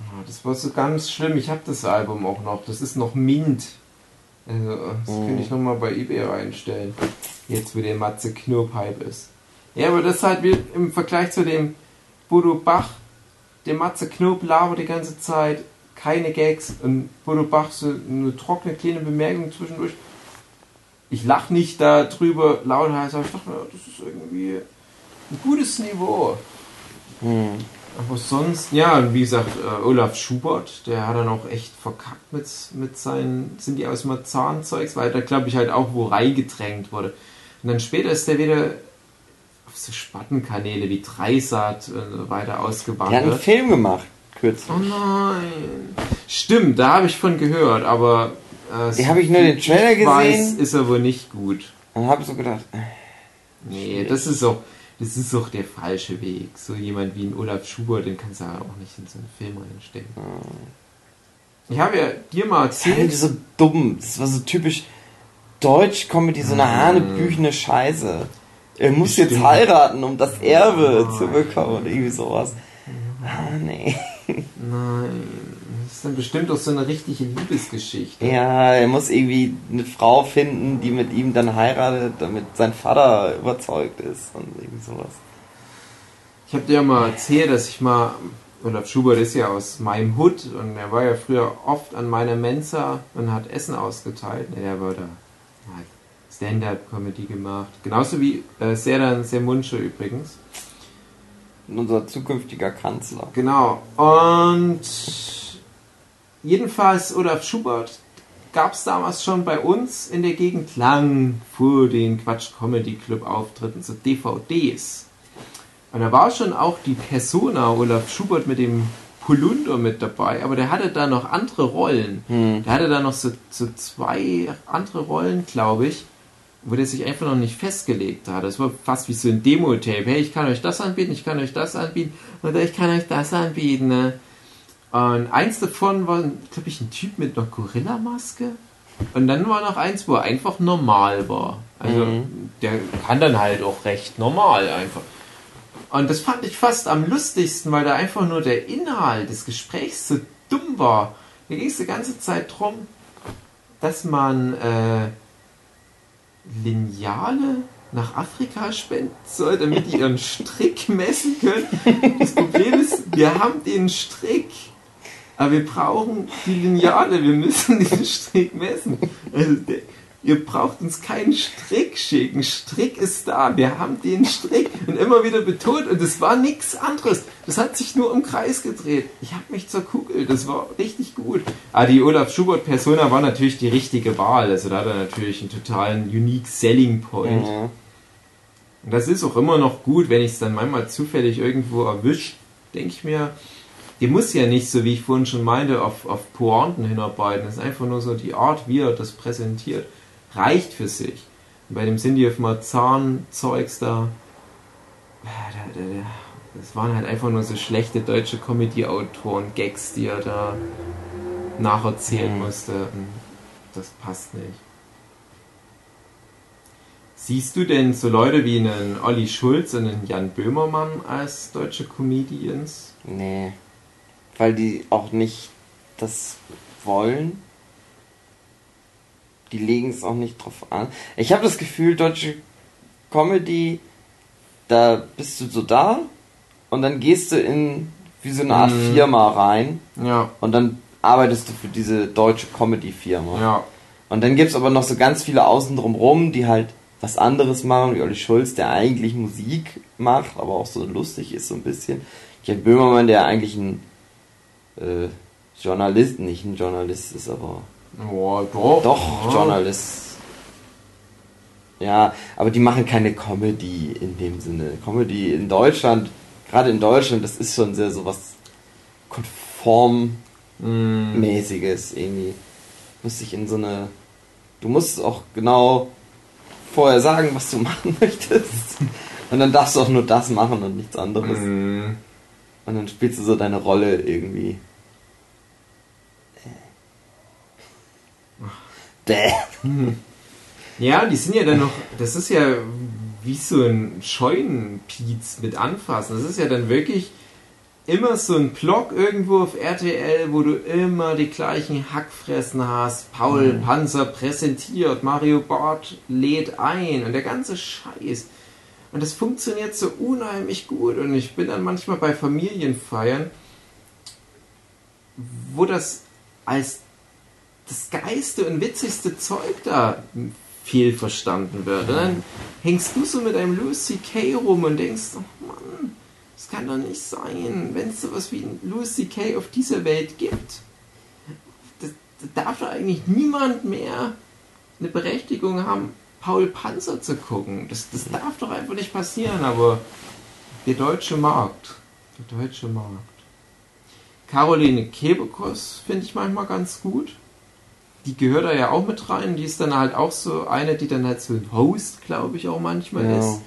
Ah, Das war so ganz schlimm. Ich habe das Album auch noch. Das ist noch Mint. Also, das Mhm. könnte ich nochmal bei eBay reinstellen. Jetzt, wo der Matze Knurp-Hype ist. Ja, aber das ist halt wie im Vergleich zu dem Bodo Bach. Der Matze Knob labert die ganze Zeit. Keine Gags. Und Bodo Bach so eine trockene kleine Bemerkung zwischendurch. Ich lach nicht darüber lauthals, aber ich dachte, mir, das ist irgendwie ein gutes Niveau. Hm. Aber sonst, ja, und wie gesagt, äh, Olaf Schubert, der hat dann auch echt verkackt mit, mit seinen, sind die aus Marzahn-Zeugs, weil da glaube ich halt auch wo reingedrängt wurde. Und dann später ist der wieder so Spattenkanäle wie Dreisat und so weiter Der hat einen. Film gemacht, kürzlich. Oh nein. Stimmt, da habe ich von gehört, aber äh, Die habe ich nur den Trailer ich weiß, gesehen. ist aber nicht gut. Und habe so gedacht, äh, Nee, das ist auch, das ist auch der falsche Weg. So jemand wie ein Olaf Schubert, den kannst du ja auch nicht in so einen Film reinstecken. Ich habe ja dir mal das war erzählt, so dumm. Das war so typisch Deutsch-Comedy, so eine Mm. hanebüchene Scheiße. Er muss jetzt Stimmt. heiraten, um das Erbe Nein. zu bekommen. Oder irgendwie sowas. Ah, nee. nein, das ist dann bestimmt auch so eine richtige Liebesgeschichte. Ja, er muss irgendwie eine Frau finden, die mit ihm dann heiratet, damit sein Vater überzeugt ist und irgendwie sowas. Ich habe dir ja mal erzählt, dass ich mal, Olaf Schubert ist ja aus meinem Hut und er war ja früher oft an meiner Mensa und hat Essen ausgeteilt. Ne, der war da, hat Stand-Up-Comedy gemacht. Genauso wie äh, Serdan Sermunce übrigens. Unser zukünftiger Kanzler. Genau. Und jedenfalls Olaf Schubert gab es damals schon bei uns in der Gegend lang vor den Quatsch Comedy Club Auftritten so DVDs. Und da war schon auch die Persona Olaf Schubert mit dem Polunder mit dabei, aber der hatte da noch andere Rollen. Hm. Der hatte da noch so, so zwei andere Rollen, glaube ich, wo der sich einfach noch nicht festgelegt hat. Das war fast wie so ein Demo-Tape. Hey, ich kann euch das anbieten, ich kann euch das anbieten oder ich kann euch das anbieten. Ne? Und eins davon war, glaube ich, ein Typ mit einer Gorilla-Maske. Und dann war noch eins, wo er einfach normal war. Also Mhm. der kann dann halt auch recht normal einfach. Und das fand ich fast am lustigsten, weil da einfach nur der Inhalt des Gesprächs so dumm war. Da ging es die ganze Zeit drum, dass man äh, Lineale nach Afrika spenden soll, damit die ihren Strick messen können. Das Problem ist, wir haben den Strick, aber wir brauchen die Lineale, wir müssen den Strick messen. Also ihr braucht uns keinen Strick schicken. Strick ist da, wir haben den Strick. Und immer wieder betont, und es war nichts anderes. Das hat sich nur im Kreis gedreht. Ich habe mich zerkugelt, das war richtig gut. Aber die Olaf Schubert-Persona war natürlich die richtige Wahl. Also da hat er natürlich einen totalen unique Selling Point. Mhm. Und das ist auch immer noch gut, wenn ich es dann manchmal zufällig irgendwo erwischt, denke ich mir, die muss ja nicht, so wie ich vorhin schon meinte, auf, auf Pointen hinarbeiten. Das ist einfach nur so die Art, wie er das präsentiert. Reicht für sich. Und bei dem Cindy of Marzahn-Zeugs da, ja, da, da, da, das waren halt einfach nur so schlechte deutsche Comedy-Autoren-Gags, die er da nacherzählen Mhm. musste. Und das passt nicht. Siehst du denn so Leute wie einen Olli Schulz und einen Jan Böhmermann als deutsche Comedians? Nee. Weil die auch nicht das wollen. Die legen es auch nicht drauf an. Ich habe das Gefühl, deutsche Comedy, da bist du so da und dann gehst du in wie so eine Art Mhm. Firma rein Ja. und dann arbeitest du für diese deutsche Comedy-Firma. Ja. Und dann gibt es aber noch so ganz viele außen drumrum, die halt was anderes machen, wie Olli Schulz, der eigentlich Musik macht, aber auch so lustig ist so ein bisschen. Jan Böhmermann, der eigentlich ein äh, Journalist, nicht ein Journalist ist, aber Oh, doch. doch Ja. Journalist. Ja, aber die machen keine Comedy in dem Sinne. Comedy in Deutschland, gerade in Deutschland, das ist schon sehr so was konformmäßiges Mm. irgendwie. Du musst dich in so eine. Du musst auch genau vorher sagen, was du machen <laughs> möchtest. Und dann darfst du auch nur das machen und nichts anderes. Mm. Und dann spielst du so deine Rolle irgendwie. Bäh. Ja, die sind ja dann noch, das ist ja wie so ein Scheunenpiez mit anfassen. Das ist ja dann wirklich immer so ein Block irgendwo auf RTL, wo du immer die gleichen Hackfressen hast. Paul Panzer präsentiert, Mario Barth lädt ein und der ganze Scheiß. Und das funktioniert so unheimlich gut. Und ich bin dann manchmal bei Familienfeiern, wo das als das geilste und witzigste Zeug da viel verstanden wird. Und dann hängst du so mit einem Louis C.K. rum und denkst, oh Mann, das kann doch nicht sein, wenn es sowas wie ein Louis C.K. auf dieser Welt gibt. Das, da darf doch eigentlich niemand mehr eine Berechtigung haben, Paul Panzer zu gucken. Das, das darf doch einfach nicht passieren, aber der deutsche Markt, der deutsche Markt. Caroline Kebekus finde ich manchmal ganz gut. Die gehört da ja auch mit rein. Die ist dann halt auch so eine, die dann halt so ein Host, glaube ich, auch manchmal Ja. ist.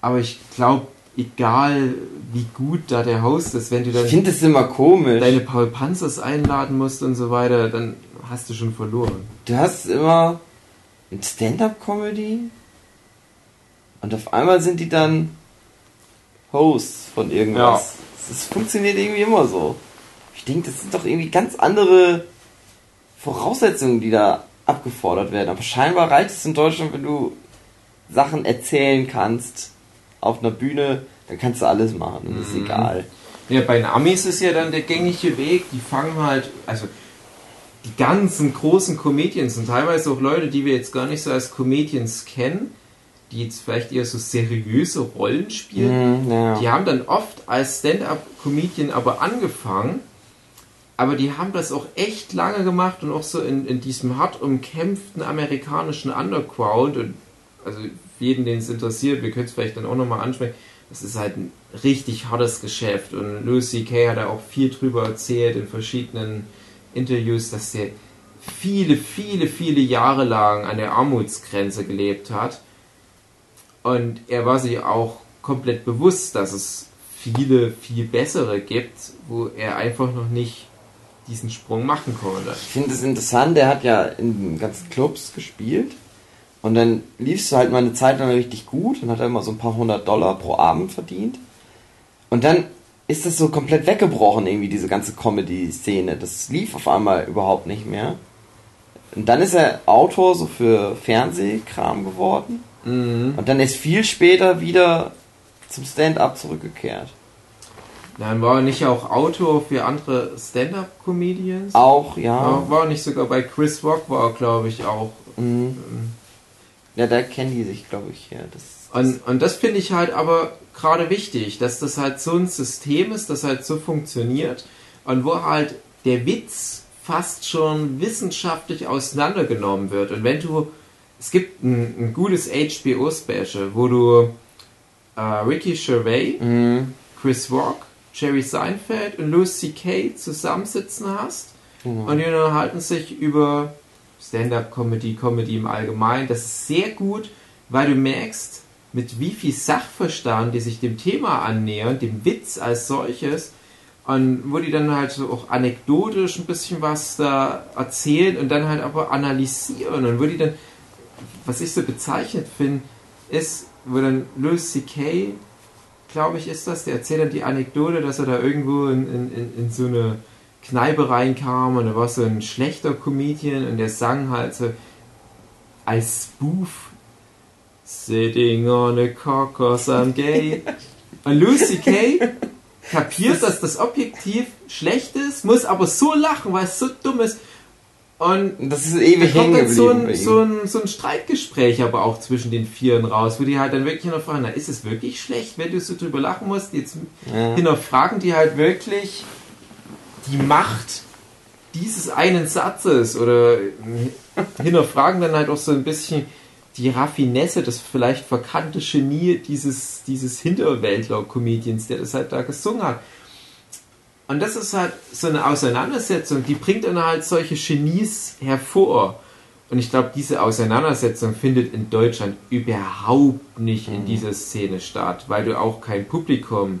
Aber ich glaube, egal wie gut da der Host ist, wenn du Ich dann finde das immer komisch. deine Paul Panzers einladen musst und so weiter, dann hast du schon verloren. Du hast immer ein Stand-up-Comedy und auf einmal sind die dann Hosts von irgendwas. Das funktioniert irgendwie immer so. Ich denke, das sind doch irgendwie ganz andere Voraussetzungen, die da abgefordert werden. Aber scheinbar reicht es in Deutschland, wenn du Sachen erzählen kannst auf einer Bühne, dann kannst du alles machen und ist Mhm. egal. Ja, bei den Amis ist ja dann der gängige Weg, die fangen halt, also die ganzen großen Comedians und teilweise auch Leute, die wir jetzt gar nicht so als Comedians kennen, die jetzt vielleicht eher so seriöse Rollen spielen, Mhm, ja. die haben dann oft als Stand-up-Comedian aber angefangen, aber die haben das auch echt lange gemacht und auch so in, in diesem hart umkämpften amerikanischen Underground und also jeden, den es interessiert, wir können es vielleicht dann auch nochmal ansprechen, das ist halt ein richtig hartes Geschäft und Louis C.K. hat da auch viel drüber erzählt in verschiedenen Interviews, dass der viele, viele, viele Jahre lang an der Armutsgrenze gelebt hat und er war sich auch komplett bewusst, dass es viele, viel bessere gibt, wo er einfach noch nicht diesen Sprung machen konnte. Ich finde es interessant, der hat ja in ganzen Clubs gespielt und dann liefst du halt mal eine Zeit lang richtig gut und hat er immer so ein paar hundert Dollar pro Abend verdient. Und dann ist das so komplett weggebrochen, irgendwie, diese ganze Comedy-Szene. Das lief auf einmal überhaupt nicht mehr. Und dann ist er Autor so für Fernsehkram geworden. Mhm. Und dann ist viel später wieder zum Stand-up zurückgekehrt. Dann war er nicht auch Autor für andere Stand-Up-Comedians? Auch, ja. War, war nicht sogar bei Chris Rock, war er, glaube ich, auch. Mhm. Ja, da kennen die sich, glaube ich, ja. Das, Und, und das finde ich halt aber gerade wichtig, dass das halt so ein System ist, das halt so funktioniert und wo halt der Witz fast schon wissenschaftlich auseinandergenommen wird. Und wenn du, es gibt ein, ein gutes HBO-Special, wo du äh, Ricky Gervais, Mhm. Chris Rock, Jerry Seinfeld und Louis C.K. zusammensitzen hast Genau. und die unterhalten sich über Stand-up-Comedy, Comedy im Allgemeinen. Das ist sehr gut, weil du merkst, mit wie viel Sachverstand die sich dem Thema annähern, dem Witz als solches, und wo die dann halt so auch anekdotisch ein bisschen was da erzählen und dann halt aber analysieren und wo die dann, was ich so bezeichnet finde, ist, wo dann Louis C.K., glaube ich, ist das, der erzählt dann die Anekdote, dass er da irgendwo in, in, in, so eine Kneipe reinkam und da war so ein schlechter Comedian und der sang halt so als Spoof Sitting on a cock 'cause I'm gay. <laughs> Und Lucy Kay kapiert, dass das objektiv schlecht ist, muss aber so lachen, weil es so dumm ist. Und das ist ewig da kommt dann so ein, so, ein, so ein Streitgespräch aber auch zwischen den Vieren raus, wo die halt dann wirklich hinterfragen, na, ist es wirklich schlecht, wenn du so drüber lachen musst? Jetzt Ja. hinterfragen die halt wirklich die Macht dieses einen Satzes oder hinterfragen dann halt auch so ein bisschen die Raffinesse, das vielleicht verkannte Genie dieses, dieses Hinterwäldler-Comedians, der das halt da gesungen hat. Und das ist halt so eine Auseinandersetzung, die bringt dann halt solche Genies hervor. Und ich glaube, diese Auseinandersetzung findet in Deutschland überhaupt nicht in dieser Szene statt, weil du auch kein Publikum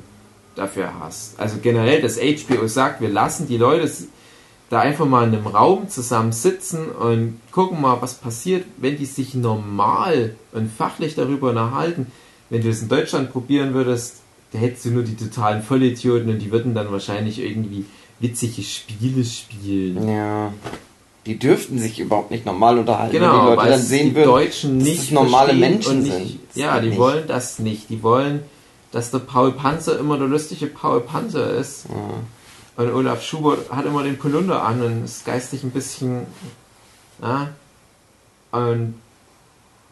dafür hast. Also generell, dass HBO sagt, wir lassen die Leute da einfach mal in einem Raum zusammen sitzen und gucken mal, was passiert, wenn die sich normal und fachlich darüber unterhalten. Wenn du es in Deutschland probieren würdest, da hättest du nur die totalen Vollidioten und die würden dann wahrscheinlich irgendwie witzige Spiele spielen. Ja. Die dürften sich überhaupt nicht normal unterhalten, Genau, die Leute weil dann sehen die würden. Deutschen dass nicht das normale Menschen nicht, sind. Ja, die nicht. wollen das nicht. Die wollen, dass der Paul Panzer immer der lustige Paul Panzer ist. Und Olaf Schubert hat immer den Polunder an und ist geistig ein bisschen. Ja. Und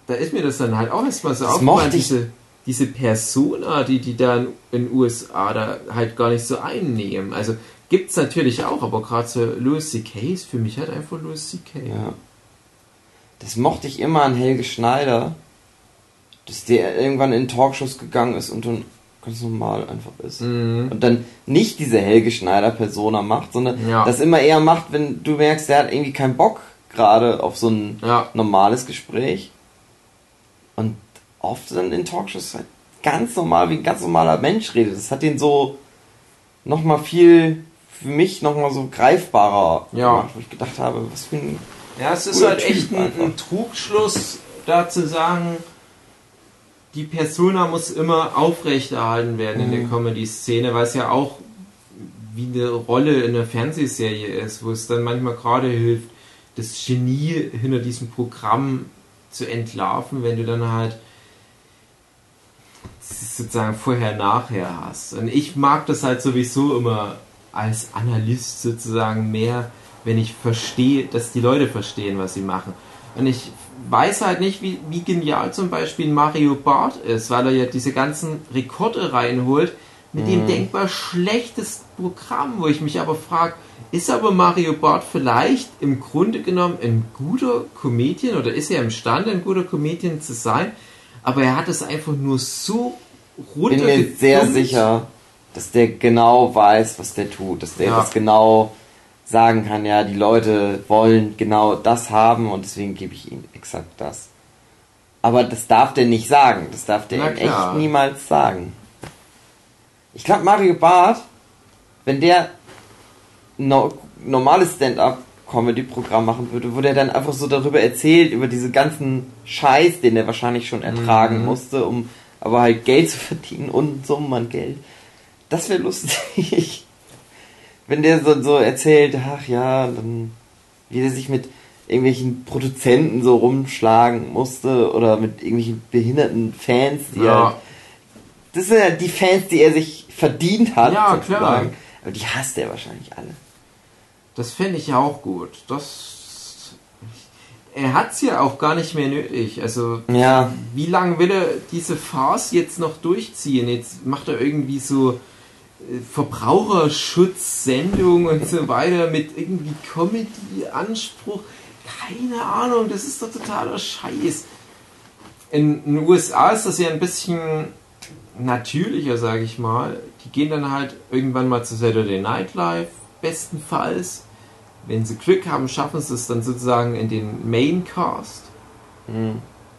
da ist mir das dann halt auch erstmal so Das aufgefallen, mochte ich. diese, diese Persona, die die da in den USA da halt gar nicht so einnehmen. Also gibt's natürlich auch, aber gerade so Louis C.K. ist für mich halt einfach Louis C.K. Ja. Das mochte ich immer an Helge Schneider, dass der irgendwann in Talkshows gegangen ist und dann ganz normal einfach ist. Mhm. Und dann nicht diese Helge Schneider Persona macht, sondern Ja. das immer eher macht, wenn du merkst, der hat irgendwie keinen Bock gerade auf so ein Ja. normales Gespräch. Und oft dann in Talkshows halt ganz normal, wie ein ganz normaler Mensch redet. Das hat den so nochmal viel, für mich nochmal so greifbarer Ja. gemacht, wo ich gedacht habe, was für ein Ja, es ist halt Typ echt ein, ein Trugschluss, da zu sagen, die Persona muss immer aufrechterhalten werden in der Comedy-Szene, weil es ja auch wie eine Rolle in einer Fernsehserie ist, wo es dann manchmal gerade hilft, das Genie hinter diesem Programm zu entlarven, wenn du dann halt sozusagen vorher-nachher hast. Und ich mag das halt sowieso immer als Analyst sozusagen mehr, wenn ich verstehe, dass die Leute verstehen, was sie machen. Und ich weiß halt nicht, wie, wie genial zum Beispiel Mario Barth ist, weil er ja diese ganzen Rekorde reinholt mit dem denkbar schlechtesten Programm, wo ich mich aber frage, ist aber Mario Barth vielleicht im Grunde genommen ein guter Comedian oder ist er imstande, ein guter Comedian zu sein? Aber er hat es einfach nur so bin mir sehr sicher, dass der genau weiß, was der tut, dass der Ja. das genau sagen kann, ja, die Leute wollen genau das haben und deswegen gebe ich ihnen exakt das. Aber das darf der nicht sagen, das darf der echt niemals sagen. Ich glaube, Mario Barth, wenn der no normales Stand-up-Comedy-Programm machen würde, wo der dann einfach so darüber erzählt, über diese ganzen Scheiß, den er wahrscheinlich schon ertragen Mhm. musste, um aber halt Geld zu <laughs> verdienen und Summen an Geld. Das wäre lustig. Wenn der so, so erzählt, ach ja, dann wie der sich mit irgendwelchen Produzenten so rumschlagen musste oder mit irgendwelchen behinderten Fans, die Ja. halt das sind ja die Fans, die er sich verdient hat. Ja, sozusagen. klar. Aber die hasst er wahrscheinlich alle. Das fände ich auch gut. Das. Er hat es ja auch gar nicht mehr nötig. Also, Ja, wie lange will er diese Farce jetzt noch durchziehen? Jetzt macht er irgendwie so äh, Verbraucherschutzsendung und so weiter mit irgendwie Comedy-Anspruch. Keine Ahnung, das ist doch totaler Scheiß. In den USA ist das ja ein bisschen natürlicher, sage ich mal. Die gehen dann halt irgendwann mal zu Saturday Night Live, bestenfalls. Wenn sie Glück haben, schaffen sie es dann sozusagen in den Maincast.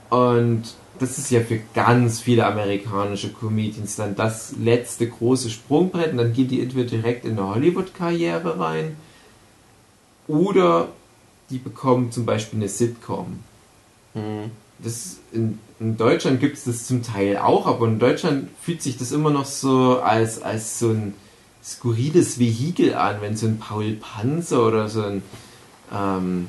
Und das ist ja für ganz viele amerikanische Comedians dann das letzte große Sprungbrett und dann gehen die entweder direkt in eine Hollywood-Karriere rein oder die bekommen zum Beispiel eine Sitcom. Das in, in Deutschland gibt es das zum Teil auch, aber in Deutschland fühlt sich das immer noch so als, als so ein skurriles Vehikel an, wenn so ein Paul Panzer oder so ein ähm,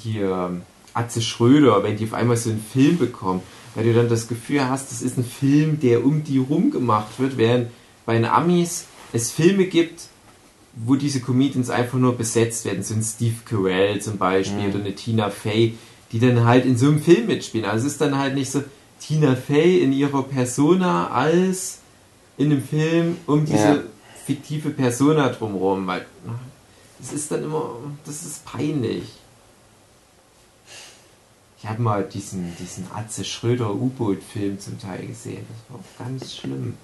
hier Atze Schröder, wenn die auf einmal so einen Film bekommen, weil du dann das Gefühl hast, das ist ein Film, der um die rum gemacht wird, während bei den Amis es Filme gibt, wo diese Comedians einfach nur besetzt werden, so ein Steve Carell zum Beispiel mhm. oder eine Tina Fey, die dann halt in so einem Film mitspielen. Also es ist dann halt nicht so Tina Fey in ihrer Persona als in einem Film um diese ja. fiktive Persona drumherum, weil es ist dann immer, das ist peinlich. Ich habe mal diesen, diesen Atze Schröder U-Boot-Film zum Teil gesehen. Das war ganz schlimm.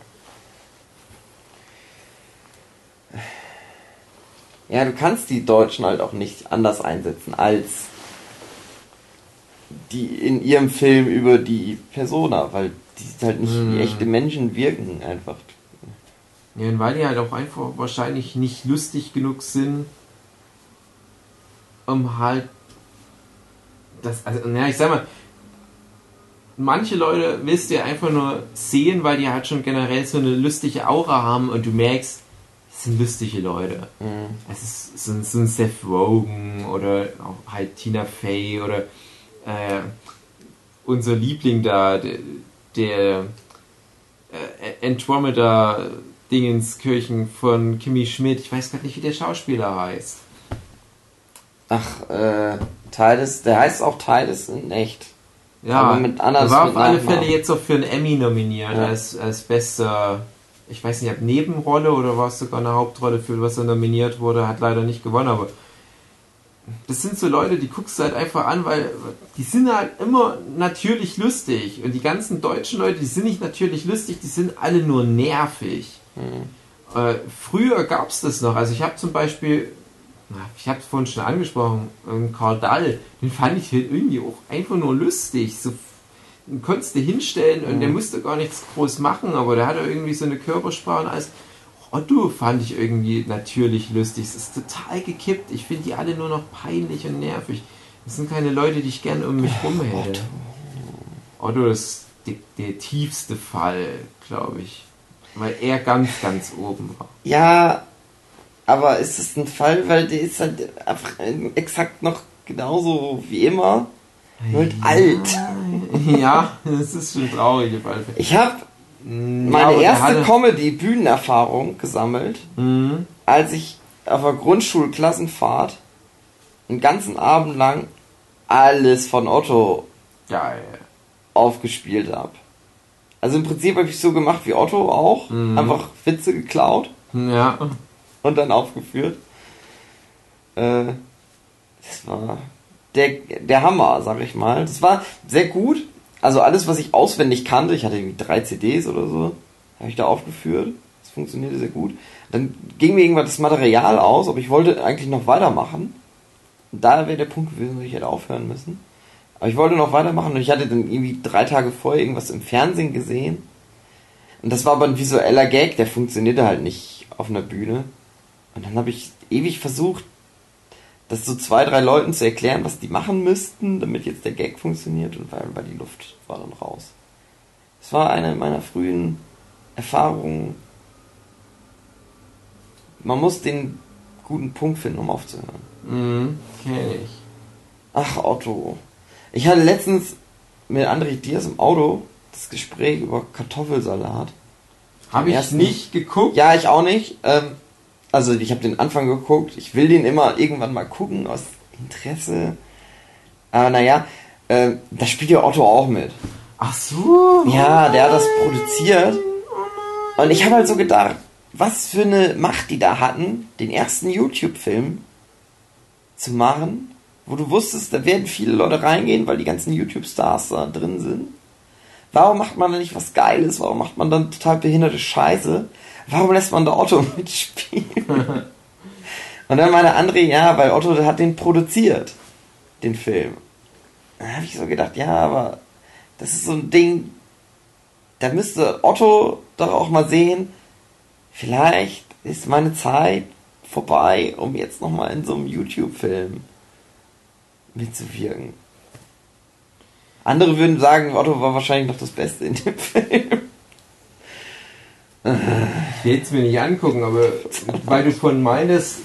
Ja, du kannst die Deutschen halt auch nicht anders einsetzen als die in ihrem Film über die Persona, weil die halt nicht wie mhm. echte Menschen wirken einfach. Ja, und weil die halt auch einfach wahrscheinlich nicht lustig genug sind, um halt das, also, naja, ich sag mal, manche Leute willst du ja einfach nur sehen, weil die halt schon generell so eine lustige Aura haben und du merkst, es sind lustige Leute. Mhm. Es ist so ein, so ein Seth Rogen oder auch halt Tina Fey oder äh, unser Liebling da, der, äh, Andromeda Dingenskirchen von Kimi Schmidt. Ich weiß gerade nicht, wie der Schauspieler heißt. Ach, äh, Titus, der heißt auch Titus in echt. Ja, aber mit anders. Er war auf alle Fälle jetzt auch für einen Emmy nominiert ja. als, als bester, ich weiß nicht, ob Nebenrolle oder war es sogar eine Hauptrolle, für was er nominiert wurde, hat leider nicht gewonnen, aber das sind so Leute, die guckst du halt einfach an, weil die sind halt immer natürlich lustig. Und die ganzen deutschen Leute, die sind nicht natürlich lustig, die sind alle nur nervig. Mhm. Äh, früher gab es das noch. Also ich habe zum Beispiel ich habe es vorhin schon angesprochen, Karl Dahl, den fand ich halt irgendwie auch einfach nur lustig. So, den konntest du hinstellen und mhm. der musste gar nichts groß machen, aber der hatte irgendwie so eine Körpersprache und alles. Otto fand ich irgendwie natürlich lustig. Es ist total gekippt. Ich finde die alle nur noch peinlich und nervig. Das sind keine Leute, die ich gerne um mich rum hätte. Otto, Otto ist die, der tiefste Fall, glaube ich. Weil er ganz, ganz oben war. Ja, aber ist es ein Fall, weil der ist halt exakt noch genauso wie immer, nur halt ja. alt. Ja, <laughs> das ist schon traurig. Ich habe meine ja, erste Comedy-Bühnenerfahrung gesammelt, mhm. als ich auf der Grundschulklassenfahrt einen ganzen Abend lang alles von Otto Geil. aufgespielt habe. Also im Prinzip habe ich so gemacht wie Otto auch, mhm. einfach Witze geklaut. Ja und dann aufgeführt. Äh, das war der, der Hammer, sag ich mal. Das war sehr gut. Also alles, was ich auswendig kannte, ich hatte irgendwie drei CDs oder so, habe ich da aufgeführt. Das funktionierte sehr gut. Dann ging mir irgendwann das Material aus, aber ich wollte eigentlich noch weitermachen. Und da wäre der Punkt gewesen, wo ich hätte aufhören müssen. Aber ich wollte noch weitermachen und ich hatte dann irgendwie drei Tage vorher irgendwas im Fernsehen gesehen. Und das war aber ein visueller Gag, der funktionierte halt nicht auf einer Bühne. Und dann habe ich ewig versucht, das so zwei, drei Leuten zu erklären, was die machen müssten, damit jetzt der Gag funktioniert und weil, weil die Luft war dann raus. Das war eine meiner frühen Erfahrungen. Man muss den guten Punkt finden, um aufzuhören. Mhm, kenn ich. Ach, Otto. Ich hatte letztens mit André Diaz im Auto das Gespräch über Kartoffelsalat. Habe ich ersten, nicht geguckt? Ja, ich auch nicht. Ähm, also ich habe den Anfang geguckt, ich will den immer irgendwann mal gucken aus Interesse. Aber naja, äh, da spielt ja Otto auch mit. Ach so. Ja, der hat das produziert. Und ich habe halt so gedacht, was für eine Macht die da hatten, den ersten YouTube-Film zu machen, wo du wusstest, da werden viele Leute reingehen, weil die ganzen YouTube-Stars da drin sind. Warum macht man da nicht was Geiles? Warum macht man dann total behinderte Scheiße? Warum lässt man da Otto <laughs> mitspielen? Und dann meine André, ja, weil Otto hat den produziert, den Film. Da habe ich so gedacht, ja, aber das ist so ein Ding, da müsste Otto doch auch mal sehen, vielleicht ist meine Zeit vorbei, um jetzt nochmal in so einem YouTube-Film mitzuwirken. Andere würden sagen, Otto war wahrscheinlich noch das Beste in dem <laughs> Film. Ich will es mir nicht angucken, aber weil du von meintest,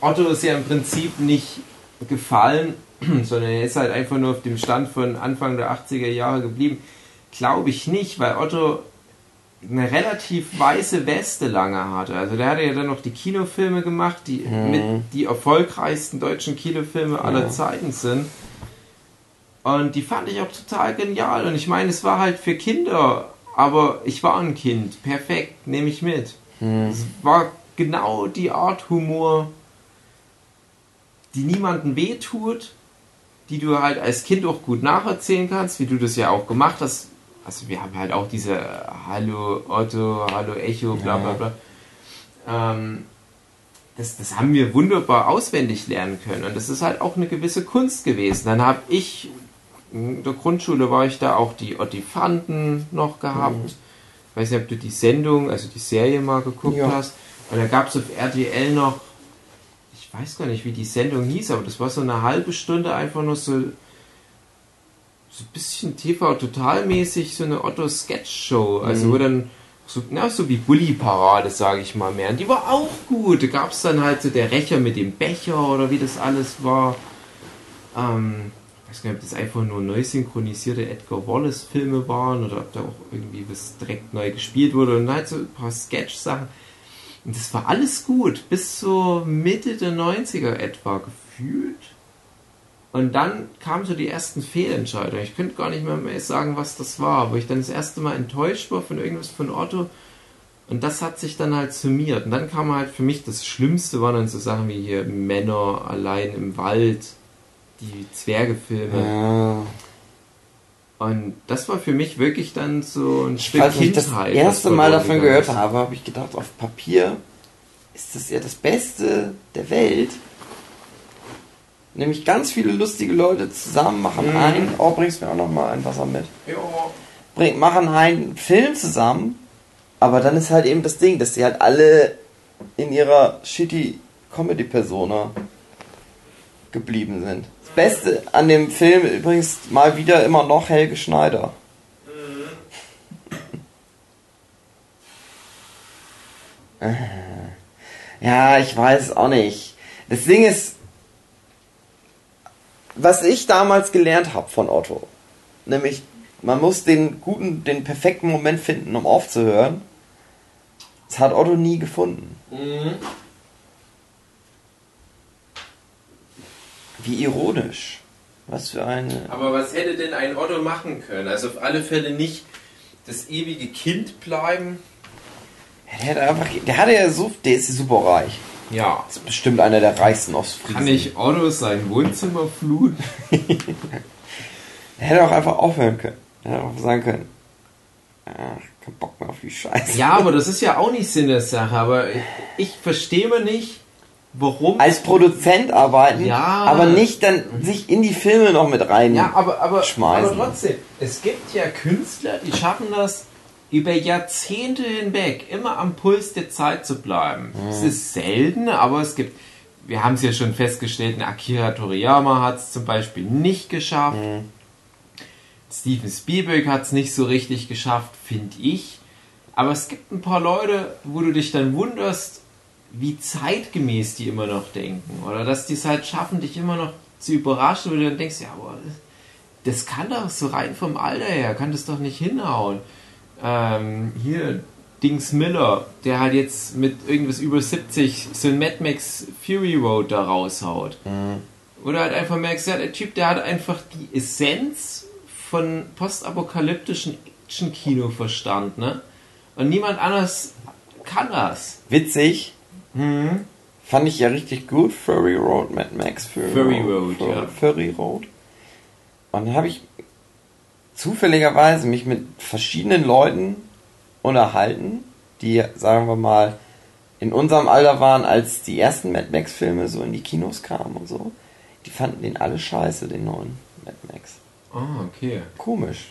Otto ist ja im Prinzip nicht gefallen, <clears throat> sondern er ist halt einfach nur auf dem Stand von Anfang der 80er Jahre geblieben. Glaube ich nicht, weil Otto eine relativ weiße Weste lange hatte. Also der hatte ja dann noch die Kinofilme gemacht, die Mhm. mit die erfolgreichsten deutschen Kinofilme aller Ja. Zeiten sind. Und die fand ich auch total genial. Und ich meine, es war halt für Kinder, aber ich war ein Kind. Perfekt, nehme ich mit. Mhm. Es war genau die Art Humor, die niemandem wehtut, die du halt als Kind auch gut nacherzählen kannst, wie du das ja auch gemacht hast. Also wir haben halt auch diese Hallo Otto, Hallo Echo, bla bla bla. Ähm, das, das haben wir wunderbar auswendig lernen können. Und das ist halt auch eine gewisse Kunst gewesen. Dann habe ich, in der Grundschule war ich da auch die Ottifanten noch gehabt. Ich weiß nicht, ob du die Sendung, also die Serie mal geguckt Ja. hast. Und da gab es auf RTL noch, ich weiß gar nicht, wie die Sendung hieß, aber das war so eine halbe Stunde einfach nur so, so ein bisschen TV-totalmäßig, so eine Otto-Sketch-Show. Also wo dann so, na, so wie Bully-Parade, sage ich mal mehr. Und die war auch gut. Da gab es dann halt so der Rächer mit dem Becher oder wie das alles war. Ähm, ich weiß gar nicht, ob das einfach nur neu synchronisierte Edgar Wallace-Filme waren oder ob da auch irgendwie was direkt neu gespielt wurde und halt so ein paar Sketch-Sachen. Und das war alles gut, bis so Mitte der 90er etwa gefühlt. Und dann kamen so die ersten Fehlentscheidungen. Ich könnte gar nicht mehr, mehr sagen, was das war, wo ich dann das erste Mal enttäuscht war von irgendwas von Otto. Und das hat sich dann halt summiert. Und dann kam halt für mich das Schlimmste, waren dann so Sachen wie hier Männer allein im Wald, die Zwergefilme. Ja. Und das war für mich wirklich dann so ein Stück Falls ich das Kindheit. erste Mal davon gehört habe, habe ich gedacht, auf Papier ist das ja das Beste der Welt. Nämlich ganz viele lustige Leute zusammen machen Mhm. ein. Oh, bringst mir auch noch mal ein Wasser mit. Ja. Bring, machen einen Film zusammen. Aber dann ist halt eben das Ding, dass die halt alle in ihrer shitty Comedy-Persona geblieben sind. Das Beste an dem Film übrigens mal wieder immer noch Helge Schneider. <laughs> Ja, ich weiß auch nicht. Das Ding ist, was ich damals gelernt habe von Otto, nämlich man muss den guten, den perfekten Moment finden, um aufzuhören. Das hat Otto nie gefunden. Mhm. Wie ironisch. Was für eine. Aber was hätte denn ein Otto machen können? Also auf alle Fälle nicht das ewige Kind bleiben. Der, hätte einfach, der hatte ja so, der ist super reich. Ja. Das ist bestimmt einer der reichsten Ostfriesen. Kann ich Otto sein Wohnzimmer fluten? <laughs> Der hätte auch einfach aufhören können. Der hätte auch sagen können. Ach, kein Bock mehr auf die Scheiße. Ja, aber das ist ja auch nicht Sinn der Sache. Aber ich, ich verstehe mir nicht, warum. Als Produzent arbeiten, Ja. aber nicht dann sich in die Filme noch mit rein. ja, aber, aber, Schmeißen. aber trotzdem, es gibt ja Künstler, die schaffen das über Jahrzehnte hinweg immer am Puls der Zeit zu bleiben. Es ist selten, aber es gibt, wir haben es ja schon festgestellt, Akira Toriyama hat es zum Beispiel nicht geschafft. Steven Spielberg hat es nicht so richtig geschafft, finde ich. Aber es gibt ein paar Leute, wo du dich dann wunderst, wie zeitgemäß die immer noch denken. Oder dass die es halt schaffen, dich immer noch zu überraschen, wo du dann denkst, ja, aber das kann doch so rein vom Alter her, kann das doch nicht hinhauen. Ähm, hier, Dings Miller, der halt jetzt mit irgendwas über 70 so ein Mad Max Fury Road da raushaut. Oder halt einfach merkst, ja, der Typ, der hat einfach die Essenz von postapokalyptischen Action-Kino verstanden, ne? Und niemand anders kann das. Witzig. Fand ich ja richtig gut. Furry Road, Mad Max Fury, Furry Road, Fur- ja. Furry Road. Und dann habe ich zufälligerweise mich mit verschiedenen Leuten unterhalten, die, sagen wir mal, in unserem Alter waren, als die ersten Mad Max Filme so in die Kinos kamen und so. Die fanden den alle scheiße, den neuen Mad Max. Ah, okay. Komisch.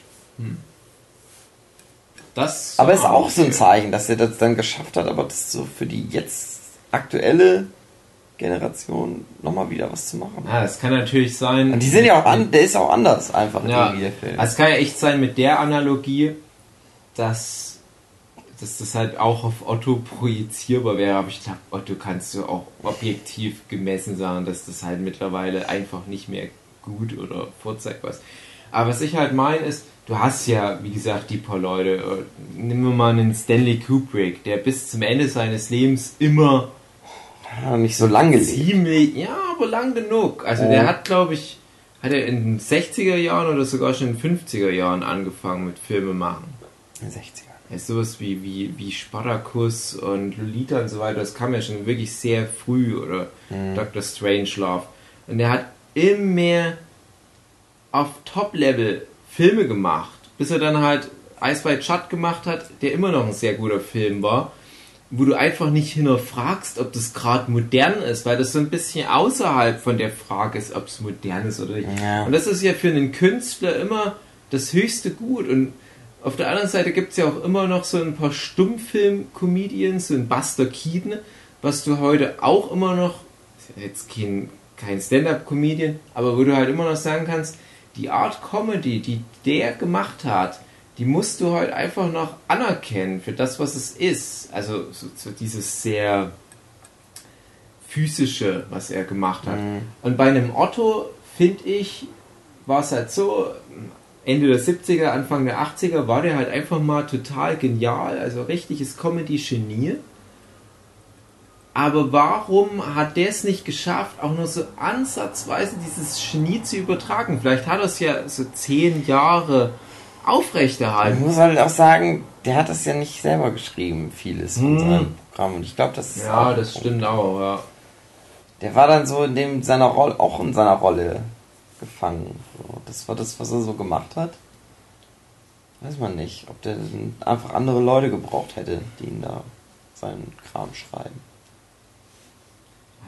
Das Aber ist auch so ein okay. Zeichen, dass er das dann geschafft hat, aber das so für die jetzt aktuelle Generation nochmal wieder was zu machen. Ja, das kann natürlich sein. Und die sind ja auch an, der ist auch anders einfach Ja, irgendwie der Film. also es kann ja echt sein mit der Analogie, dass, dass das halt auch auf Otto projizierbar wäre. Aber ich glaube, Otto kannst du auch objektiv gemessen sagen, dass das halt mittlerweile einfach nicht mehr gut oder vorzeigt was. Aber was ich halt meine ist, du hast ja, wie gesagt, die paar Leute. Äh, Nehmen wir mal einen Stanley Kubrick, der bis zum Ende seines Lebens immer Ja, nicht so lang gelebt. ziemlich, ja, aber lang genug. Also Oh. der hat, glaube ich, hat er in den 60er Jahren oder sogar schon in den 50er Jahren angefangen mit Filme machen. In den 60ern. Ja, sowas wie, wie, wie Spartacus und Lolita und so weiter, das kam ja schon wirklich sehr früh oder Mhm. Dr. Strangelove. Und er hat immer auf Top-Level Filme gemacht, bis er dann halt Ice White Shut gemacht hat, der immer noch ein sehr guter Film war, wo du einfach nicht hinterfragst, ob das gerade modern ist, weil das so ein bisschen außerhalb von der Frage ist, ob es modern ist oder nicht. Ja. Und das ist ja für einen Künstler immer das höchste Gut. Und auf der anderen Seite gibt es ja auch immer noch so ein paar Stummfilm-Comedians, so ein Buster Keaton, was du heute auch immer noch, jetzt kein, kein Stand-Up-Comedian, aber wo du halt immer noch sagen kannst, die Art Comedy, die der gemacht hat, die musst du halt einfach noch anerkennen für das, was es ist. Also so, so dieses sehr physische, was er gemacht hat. Mhm. Und bei einem Otto, finde ich, war es halt so, Ende der 70er, Anfang der 80er war der halt einfach mal total genial, also richtiges Comedy-Genie. Aber warum hat der es nicht geschafft, auch nur so ansatzweise dieses Genie zu übertragen? Vielleicht hat er es ja so zehn Jahre Ich aufrechterhalten. muss halt auch sagen, der hat das ja nicht selber geschrieben, vieles von Hm. seinem Programm. Und ich glaube, das ist Ja, das stimmt auch, ja. Der war dann so in dem seiner Rolle, auch in seiner Rolle gefangen. Das war das, was er so gemacht hat. Weiß man nicht, ob der dann einfach andere Leute gebraucht hätte, die ihn da seinen Kram schreiben.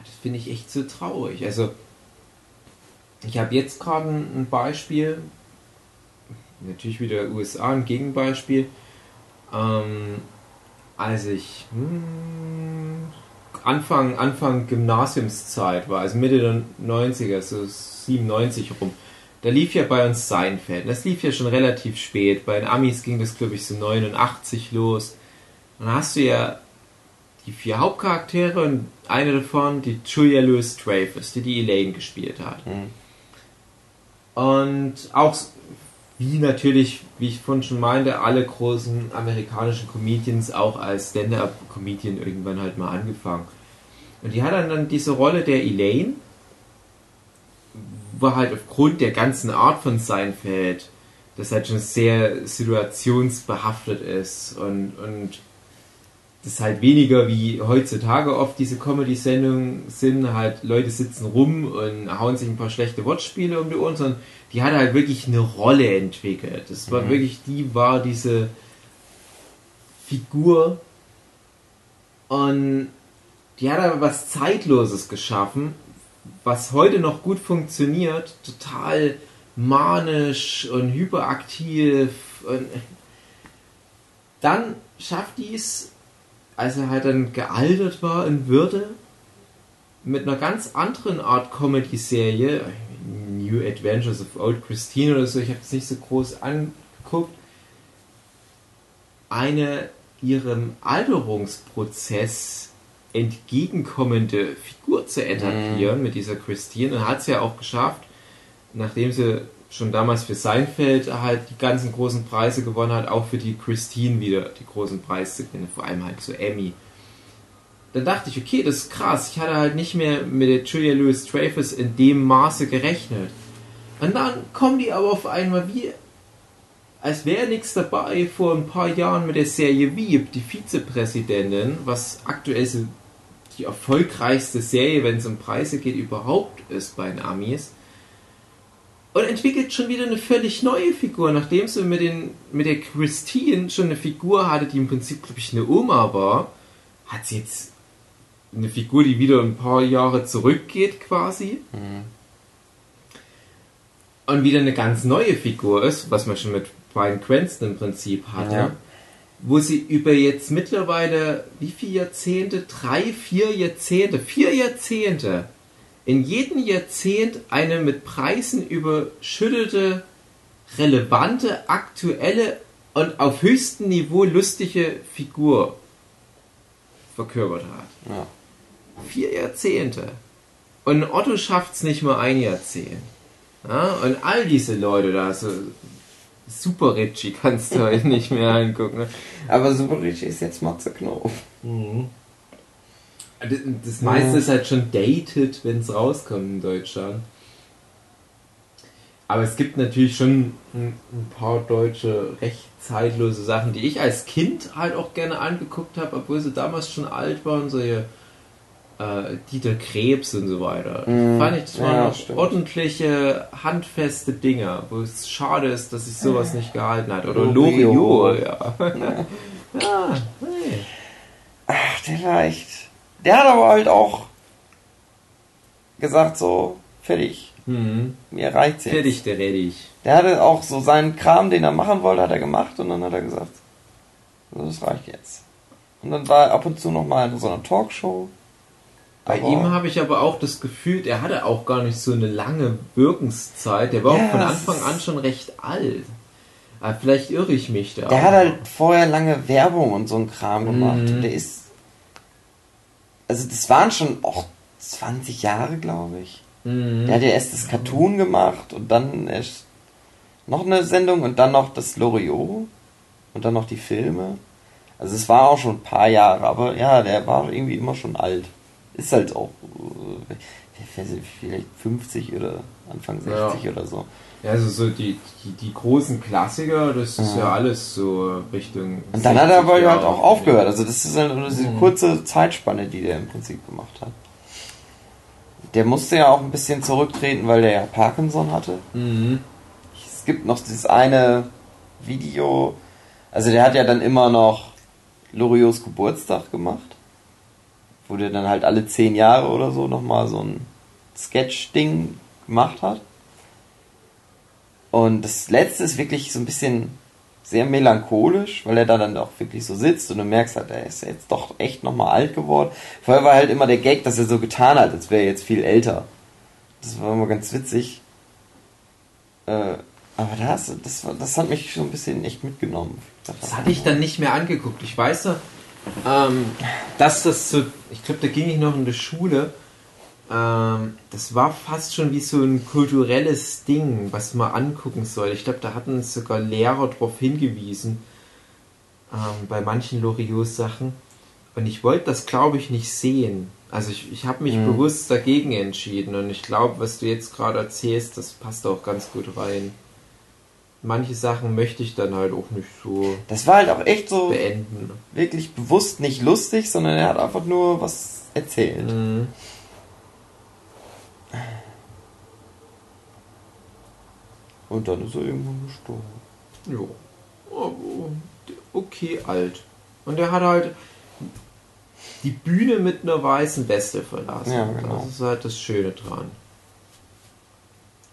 Das finde ich echt so traurig. Also, ich habe jetzt gerade ein Beispiel, natürlich wieder USA, ein Gegenbeispiel. Ähm, als ich hm, Anfang, Anfang Gymnasiumszeit war, also Mitte der 90er, so 97 rum, da lief ja bei uns Seinfeld. Das lief ja schon relativ spät. Bei den Amis ging das, glaube ich, so 89 los. Dann hast du ja die vier Hauptcharaktere und eine davon, die Julia Louis Dreyfus, die die Elaine gespielt hat. Mhm. Und auch, wie natürlich, wie ich vorhin schon meinte, alle großen amerikanischen Comedians auch als Stand-Up-Comedian irgendwann halt mal angefangen. Und die hat dann, dann diese Rolle der Elaine, war halt aufgrund der ganzen Art von Seinfeld, das halt schon sehr situationsbehaftet ist und, und das halt weniger wie heutzutage oft diese Comedy-Sendungen sind, halt Leute sitzen rum und hauen sich ein paar schlechte Wortspiele um die Ohren, sondern die hat halt wirklich eine Rolle entwickelt. Das war Mhm. wirklich, die war diese Figur und die hat aber was Zeitloses geschaffen, was heute noch gut funktioniert, total manisch und hyperaktiv und dann schafft die es, als er halt dann gealtert war in Würde, mit einer ganz anderen Art Comedy-Serie, New Adventures of Old Christine oder so, ich habe es nicht so groß angeguckt, eine ihrem Alterungsprozess entgegenkommende Figur zu etablieren mit dieser Christine und hat es ja auch geschafft, nachdem sie schon damals für Seinfeld halt die ganzen großen Preise gewonnen hat, auch für die Christine wieder die großen Preise zu gewinnen, vor allem halt so Emmy. Dann dachte ich, okay, das ist krass. Ich hatte halt nicht mehr mit der Julia Louis Dreyfus in dem Maße gerechnet. Und dann kommen die aber auf einmal wie, als wäre nichts dabei, vor ein paar Jahren mit der Serie Wieb, die Vizepräsidentin, was aktuell so die erfolgreichste Serie, wenn es um Preise geht, überhaupt ist bei den Amis. Und entwickelt schon wieder eine völlig neue Figur, nachdem sie mit, den, mit der Christine schon eine Figur hatte, die im Prinzip, glaube ich, eine Oma war, hat sie jetzt eine Figur, die wieder ein paar Jahre zurückgeht quasi. Mhm. Und wieder eine ganz neue Figur ist, was man schon mit Brian Cranston im Prinzip hatte. Ja. Wo sie über jetzt mittlerweile, wie viele Jahrzehnte? Drei, vier Jahrzehnte, vier Jahrzehnte in jedem Jahrzehnt eine mit Preisen überschüttete, relevante, aktuelle und auf höchstem Niveau lustige Figur verkörpert hat. Ja. Vier Jahrzehnte. Und Otto schafft es nicht mal ein Jahrzehnt. Ja, und all diese Leute da, so Super Richie kannst du heute nicht mehr angucken. Ne? Aber Super Richie ist jetzt Matze Knof. Mhm. Das, das meiste ist halt schon dated, wenn es rauskommt in Deutschland. Aber es gibt natürlich schon ein, ein, paar deutsche recht zeitlose Sachen, die ich als Kind halt auch gerne angeguckt habe, obwohl sie damals schon alt waren, solche äh, Dieter Krebs und so weiter. Mm, fand ich, das waren ja, noch ordentliche, handfeste Dinge, wo es schade ist, dass sich sowas nicht gehalten hat. Oder Loriot, ja. ja. <laughs> ja hey. Ach, der war echt. Der hat aber halt auch gesagt, so, fertig. Mhm. Mir reicht's jetzt. Fertig, der Reddich. Der hatte auch so seinen Kram, den er machen wollte, hat er gemacht und dann hat er gesagt, so, das reicht jetzt. Und dann war er ab und zu noch mal in so einer Talkshow bei aber ihm habe ich aber auch das Gefühl, er hatte auch gar nicht so eine lange Wirkenszeit. Der war yes. auch von Anfang an schon recht alt. Aber vielleicht irre ich mich da. Der auch. hat halt vorher lange Werbung und so ein Kram gemacht. Mhm. Der ist. Also, das waren schon auch 20 Jahre, glaube ich. Mhm. Der hat ja erst das Cartoon gemacht und dann erst noch eine Sendung und dann noch das Loriot und dann noch die Filme. Also, es war auch schon ein paar Jahre, aber ja, der war irgendwie immer schon alt ist halt auch äh, vielleicht 50 oder Anfang 60 ja. oder so. Ja, also so die, die, die großen Klassiker, das ist ja, ja alles so Richtung. Und dann hat er aber halt auch aufgehört. Also das ist halt diese mhm. kurze Zeitspanne, die der im Prinzip gemacht hat. Der musste ja auch ein bisschen zurücktreten, weil der ja Parkinson hatte. Mhm. Es gibt noch dieses eine Video, also der hat ja dann immer noch Loriots Geburtstag gemacht wo der dann halt alle zehn Jahre oder so nochmal so ein Sketch-Ding gemacht hat. Und das letzte ist wirklich so ein bisschen sehr melancholisch, weil er da dann auch wirklich so sitzt und du merkst halt, er ist jetzt doch echt nochmal alt geworden. Vorher war halt immer der Gag, dass er so getan hat, als wäre er jetzt viel älter. Das war immer ganz witzig. Äh, aber das, das, das hat mich schon ein bisschen echt mitgenommen. Das, das hatte ich dann nicht mehr angeguckt. Ich weiß ähm, dass das so, ich glaube, da ging ich noch in der Schule. Ähm, das war fast schon wie so ein kulturelles Ding, was man angucken soll. Ich glaube, da hatten sogar Lehrer darauf hingewiesen, ähm, bei manchen Loriot-Sachen. Und ich wollte das, glaube ich, nicht sehen. Also ich, ich habe mich mhm. bewusst dagegen entschieden. Und ich glaube, was du jetzt gerade erzählst, das passt auch ganz gut rein manche Sachen möchte ich dann halt auch nicht so. Das war halt auch echt so beenden. Wirklich bewusst nicht lustig, sondern er hat einfach nur was erzählt. Mhm. Und dann ist er irgendwann gestorben. Ja. Okay, alt. Und er hat halt die Bühne mit einer weißen Weste verlassen. Ja, genau. Das ist halt das Schöne dran.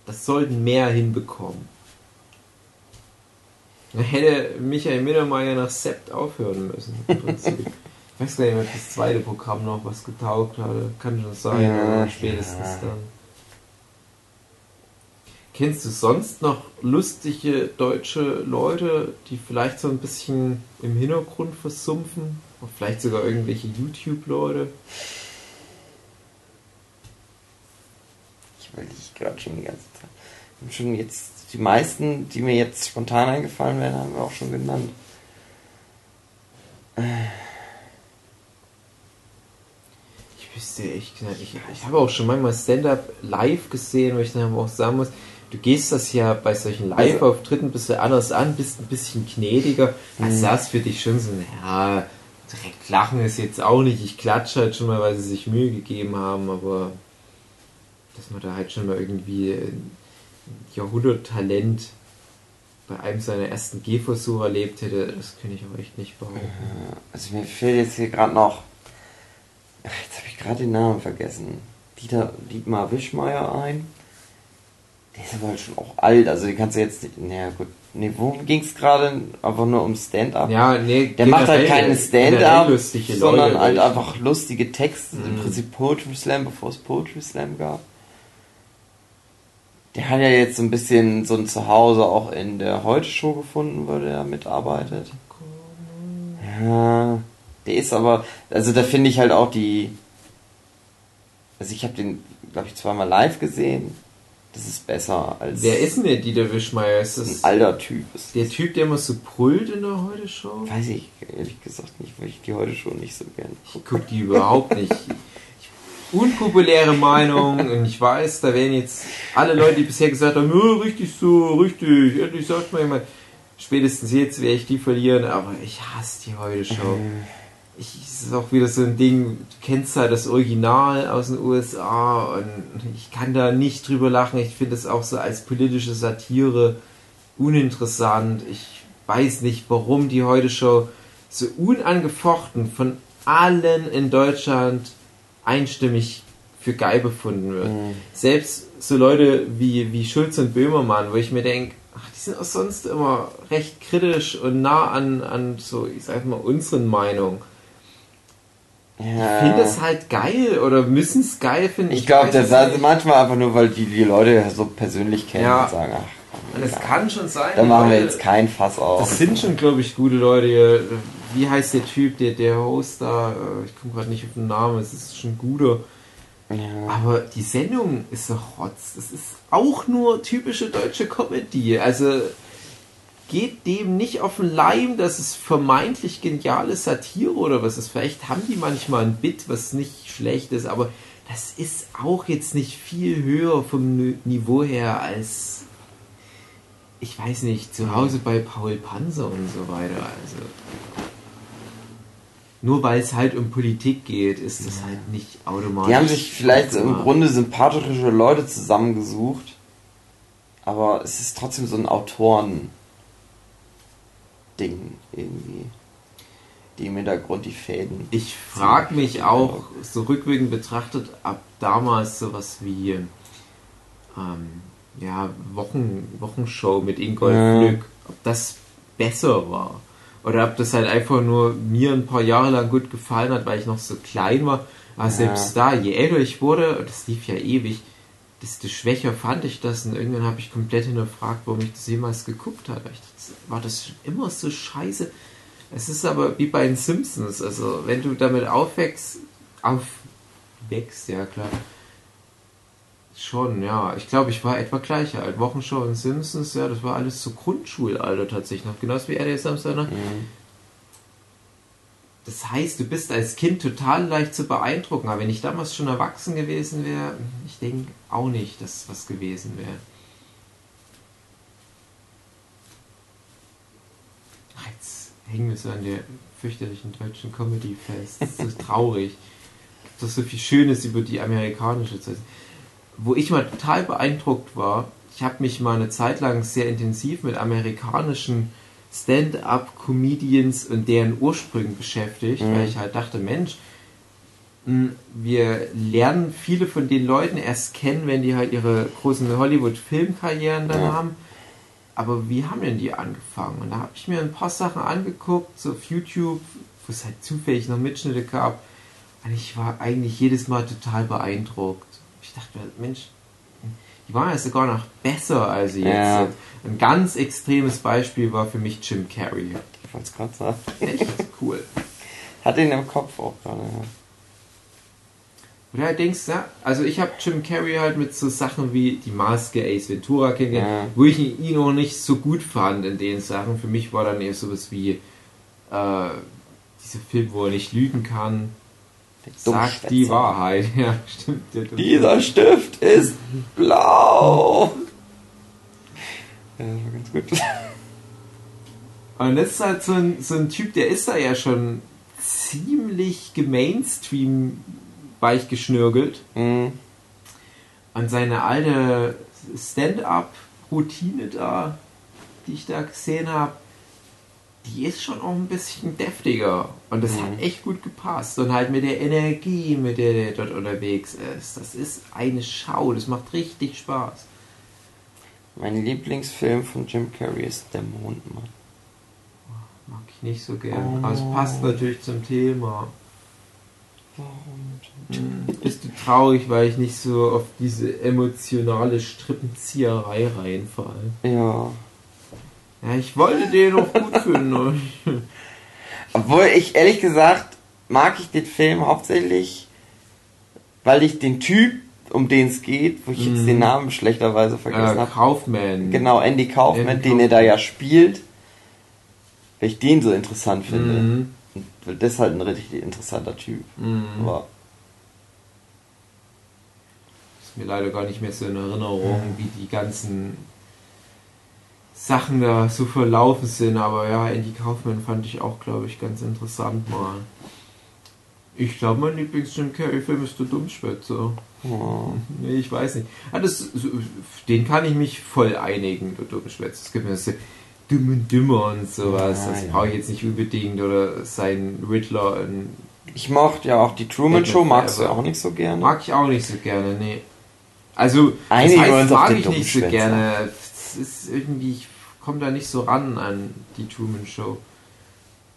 Das sollten mehr hinbekommen. Hätte Michael Mittermeier nach Sept aufhören müssen. Im Prinzip. ich weiß gar nicht, ob das zweite Programm noch was getaugt hatte. Kann schon sein, ja, aber spätestens ja. dann. Kennst du sonst noch lustige deutsche Leute, die vielleicht so ein bisschen im Hintergrund versumpfen? Oder vielleicht sogar irgendwelche YouTube-Leute? Ich überlege gerade schon die ganze Zeit. Ich habe schon jetzt die meisten, die mir jetzt spontan eingefallen werden, haben wir auch schon genannt. Ich wüsste echt gesagt, ich, ich habe auch schon manchmal Stand-up live gesehen, wo ich dann auch sagen muss, du gehst das ja bei solchen also Live-Auftritten ein bisschen anders an, bist ein bisschen gnädiger. Also das für dich schon so, ja, direkt lachen ist jetzt auch nicht. Ich klatsche halt schon mal, weil sie sich Mühe gegeben haben, aber dass man da halt schon mal irgendwie Jahrhunderttalent bei einem seiner ersten Gehversuche erlebt hätte, das könnte ich auch echt nicht behaupten. Also mir fällt jetzt hier gerade noch, jetzt habe ich gerade den Namen vergessen, Dieter, Dietmar Wischmeier ein. Der ist aber halt schon auch alt, also den kannst du jetzt nicht, naja gut, nee, worum ging es gerade? Einfach nur um Stand-up? Ja, nee, Der macht halt keine Stand-up, sondern halt einfach lustige Texte, mhm. im Prinzip Poetry Slam, bevor es Poetry Slam gab der hat ja jetzt so ein bisschen so ein Zuhause auch in der Heute-Show gefunden, wo der mitarbeitet. Ja, der ist aber, also da finde ich halt auch die, also ich habe den, glaube ich, zweimal live gesehen Das ist besser als. Wer ist denn der Dieter Wischmeier? Ist das ein alter Typ? Ist der Typ, der immer so brüllt in der Heute-Show? Weiß ich ehrlich gesagt nicht, weil ich die Heute-Show nicht so gern Ich gucke die überhaupt nicht. <laughs> Unpopuläre Meinung <laughs> und ich weiß, da werden jetzt alle Leute, die bisher gesagt haben, ja, richtig so, richtig, endlich sagt man jemand, spätestens jetzt werde ich die verlieren, aber ich hasse die Heute-Show. Mhm. Ich, es ist auch wieder so ein Ding, du kennst halt das Original aus den USA und ich kann da nicht drüber lachen. Ich finde es auch so als politische Satire uninteressant. Ich weiß nicht, warum die Heute-Show so unangefochten von allen in Deutschland einstimmig für geil befunden wird. Mhm. Selbst so Leute wie, wie Schulz und Böhmermann, wo ich mir denke, ach, die sind auch sonst immer recht kritisch und nah an, an so, ich sag mal, unseren Meinungen. Ja. Finden es halt geil oder müssen es geil finden. Ich glaube, weiß das ist manchmal einfach nur, weil die, die Leute so persönlich kennen Ja. und sagen, ach, Und es kann schon sein. da machen wir jetzt kein Fass auf. Das sind schon, glaube ich, gute Leute hier. Wie heißt der Typ, der, der Host da? Äh, Ich komme gerade nicht auf den Namen, es ist schon guter. Ja. Aber die Sendung ist doch Rotz. Das ist auch nur typische deutsche Comedy. Also geht dem nicht auf den Leim, dass es vermeintlich geniale Satire oder was ist. Vielleicht haben die manchmal ein Bit, was nicht schlecht ist, aber das ist auch jetzt nicht viel höher vom Ni- Niveau her als, ich weiß nicht, zu Hause bei Paul Panzer und so weiter. Also nur weil es halt um Politik geht, ist das halt nicht automatisch. Die haben sich vielleicht im. Grunde sympathische Leute zusammengesucht, aber es ist trotzdem so ein Autoren-Ding irgendwie, die im Hintergrund die Fäden. Ich frage mich auch, so rückwirkend betrachtet, ab damals sowas wie ähm, ja, Wochen, Wochenshow mit Ingolf Ja. Glück, ob das besser war. Oder ob das halt einfach nur mir ein paar Jahre lang gut gefallen hat, weil ich noch so klein war. Aber selbst da, je älter ich wurde, und das lief ja ewig, desto schwächer fand ich das. Und irgendwann habe ich komplett hinterfragt, warum ich das jemals geguckt habe. Ich dachte, war das schon immer so scheiße? Es ist aber wie bei den Simpsons. Also, wenn du damit aufwächst, aufwächst, ja klar. Schon, ja. Ich glaube, ich war etwa gleich alt. Wochenshow und Simpsons, ja, das war alles so Grundschulalter tatsächlich noch. Genauso wie er der Samstag noch. Mhm. Das heißt, du bist als Kind total leicht zu beeindrucken. Aber wenn ich damals schon erwachsen gewesen wäre, ich denke auch nicht, dass was gewesen wäre. Ach, Jetzt hängen wir so an der fürchterlichen deutschen Comedy fest. Das ist so traurig. Gibt doch so viel Schönes über die amerikanische Zeit. Wo ich mal total beeindruckt war, ich habe mich mal eine Zeit lang sehr intensiv mit amerikanischen Stand-up-Comedians und deren Ursprüngen beschäftigt, Mhm. weil ich halt dachte, Mensch, mh, wir lernen viele von den Leuten erst kennen, wenn die halt ihre großen Hollywood-Filmkarrieren dann Ja. haben. Aber wie haben denn die angefangen? Und da habe ich mir ein paar Sachen angeguckt, so auf YouTube, wo es halt zufällig noch Mitschnitte gab. Und ich war eigentlich jedes Mal total beeindruckt. Ich dachte, Mensch, die waren ja sogar noch besser als sie jetzt Ja. sind. Ein ganz extremes Beispiel war für mich Jim Carrey. Ich es gerade sagen. Echt cool. Hat ihn im Kopf auch gerade. Ja. Und da denkst du, ja, also ich habe Jim Carrey halt mit so Sachen wie die Maske Ace Ventura kennengelernt, Ja. wo ich ihn auch nicht so gut fand in den Sachen. Für mich war dann eher sowas wie äh, dieser Film, wo er nicht lügen kann. Sagt die Dummschwätzer. Wahrheit. <laughs> Ja, stimmt. Dumme- Dieser Stift ist blau. Ja, das war ganz gut. Und das ist halt so ein, so ein Typ, der ist da ja schon ziemlich gemainstream weich geschnürgelt. Mhm. Und seine alte Stand-up-Routine da, die ich da gesehen habe, die ist schon auch ein bisschen deftiger. Und das hat Mhm. echt gut gepasst. Und halt mit der Energie, mit der der dort unterwegs ist. Das ist eine Schau. Das macht richtig Spaß. Mein Lieblingsfilm von Jim Carrey ist Der Mondmann. Mag ich nicht so gern. Oh. Aber es passt natürlich zum Thema. Warum? Hm, Bist du traurig, weil ich nicht so auf diese emotionale Strippenzieherei reinfalle? Ja. Ja, ich wollte den auch gut finden. Obwohl ich ehrlich gesagt mag ich den Film hauptsächlich, weil ich den Typ um den es geht, wo ich jetzt Mhm. den Namen schlechterweise vergessen Äh, habe. Kaufman. Genau, Andy Kaufman, Andy den er da Kaufman. ja spielt. Weil ich den so interessant finde. Mhm. Und weil das ist halt ein richtig interessanter Typ. Mhm. Aber Ist mir leider gar nicht mehr so in Erinnerung, wie die ganzen Sachen da so verlaufen sind. Aber ja, Andy Kaufman fand ich auch, glaube ich, ganz interessant mal. Ich glaube, mein Lieblings-Jim Carrey-Film ist der Dummschwätzer. oh, Nee, ich weiß nicht. Ah, das, den kann ich mich voll einigen, der Dummschwätzer. Es gibt mir so Dumm und Dümmer und sowas. Ja, das ja. brauche ich jetzt nicht unbedingt. Oder sein Riddler. in- ich mochte ja auch die Truman Show, magst du auch nicht so gerne. Mag ich auch nicht so gerne, nee. Also, Einigen das heißt, mag ich nicht so gerne. Es ist irgendwie, ich komme da nicht so ran an die Truman Show.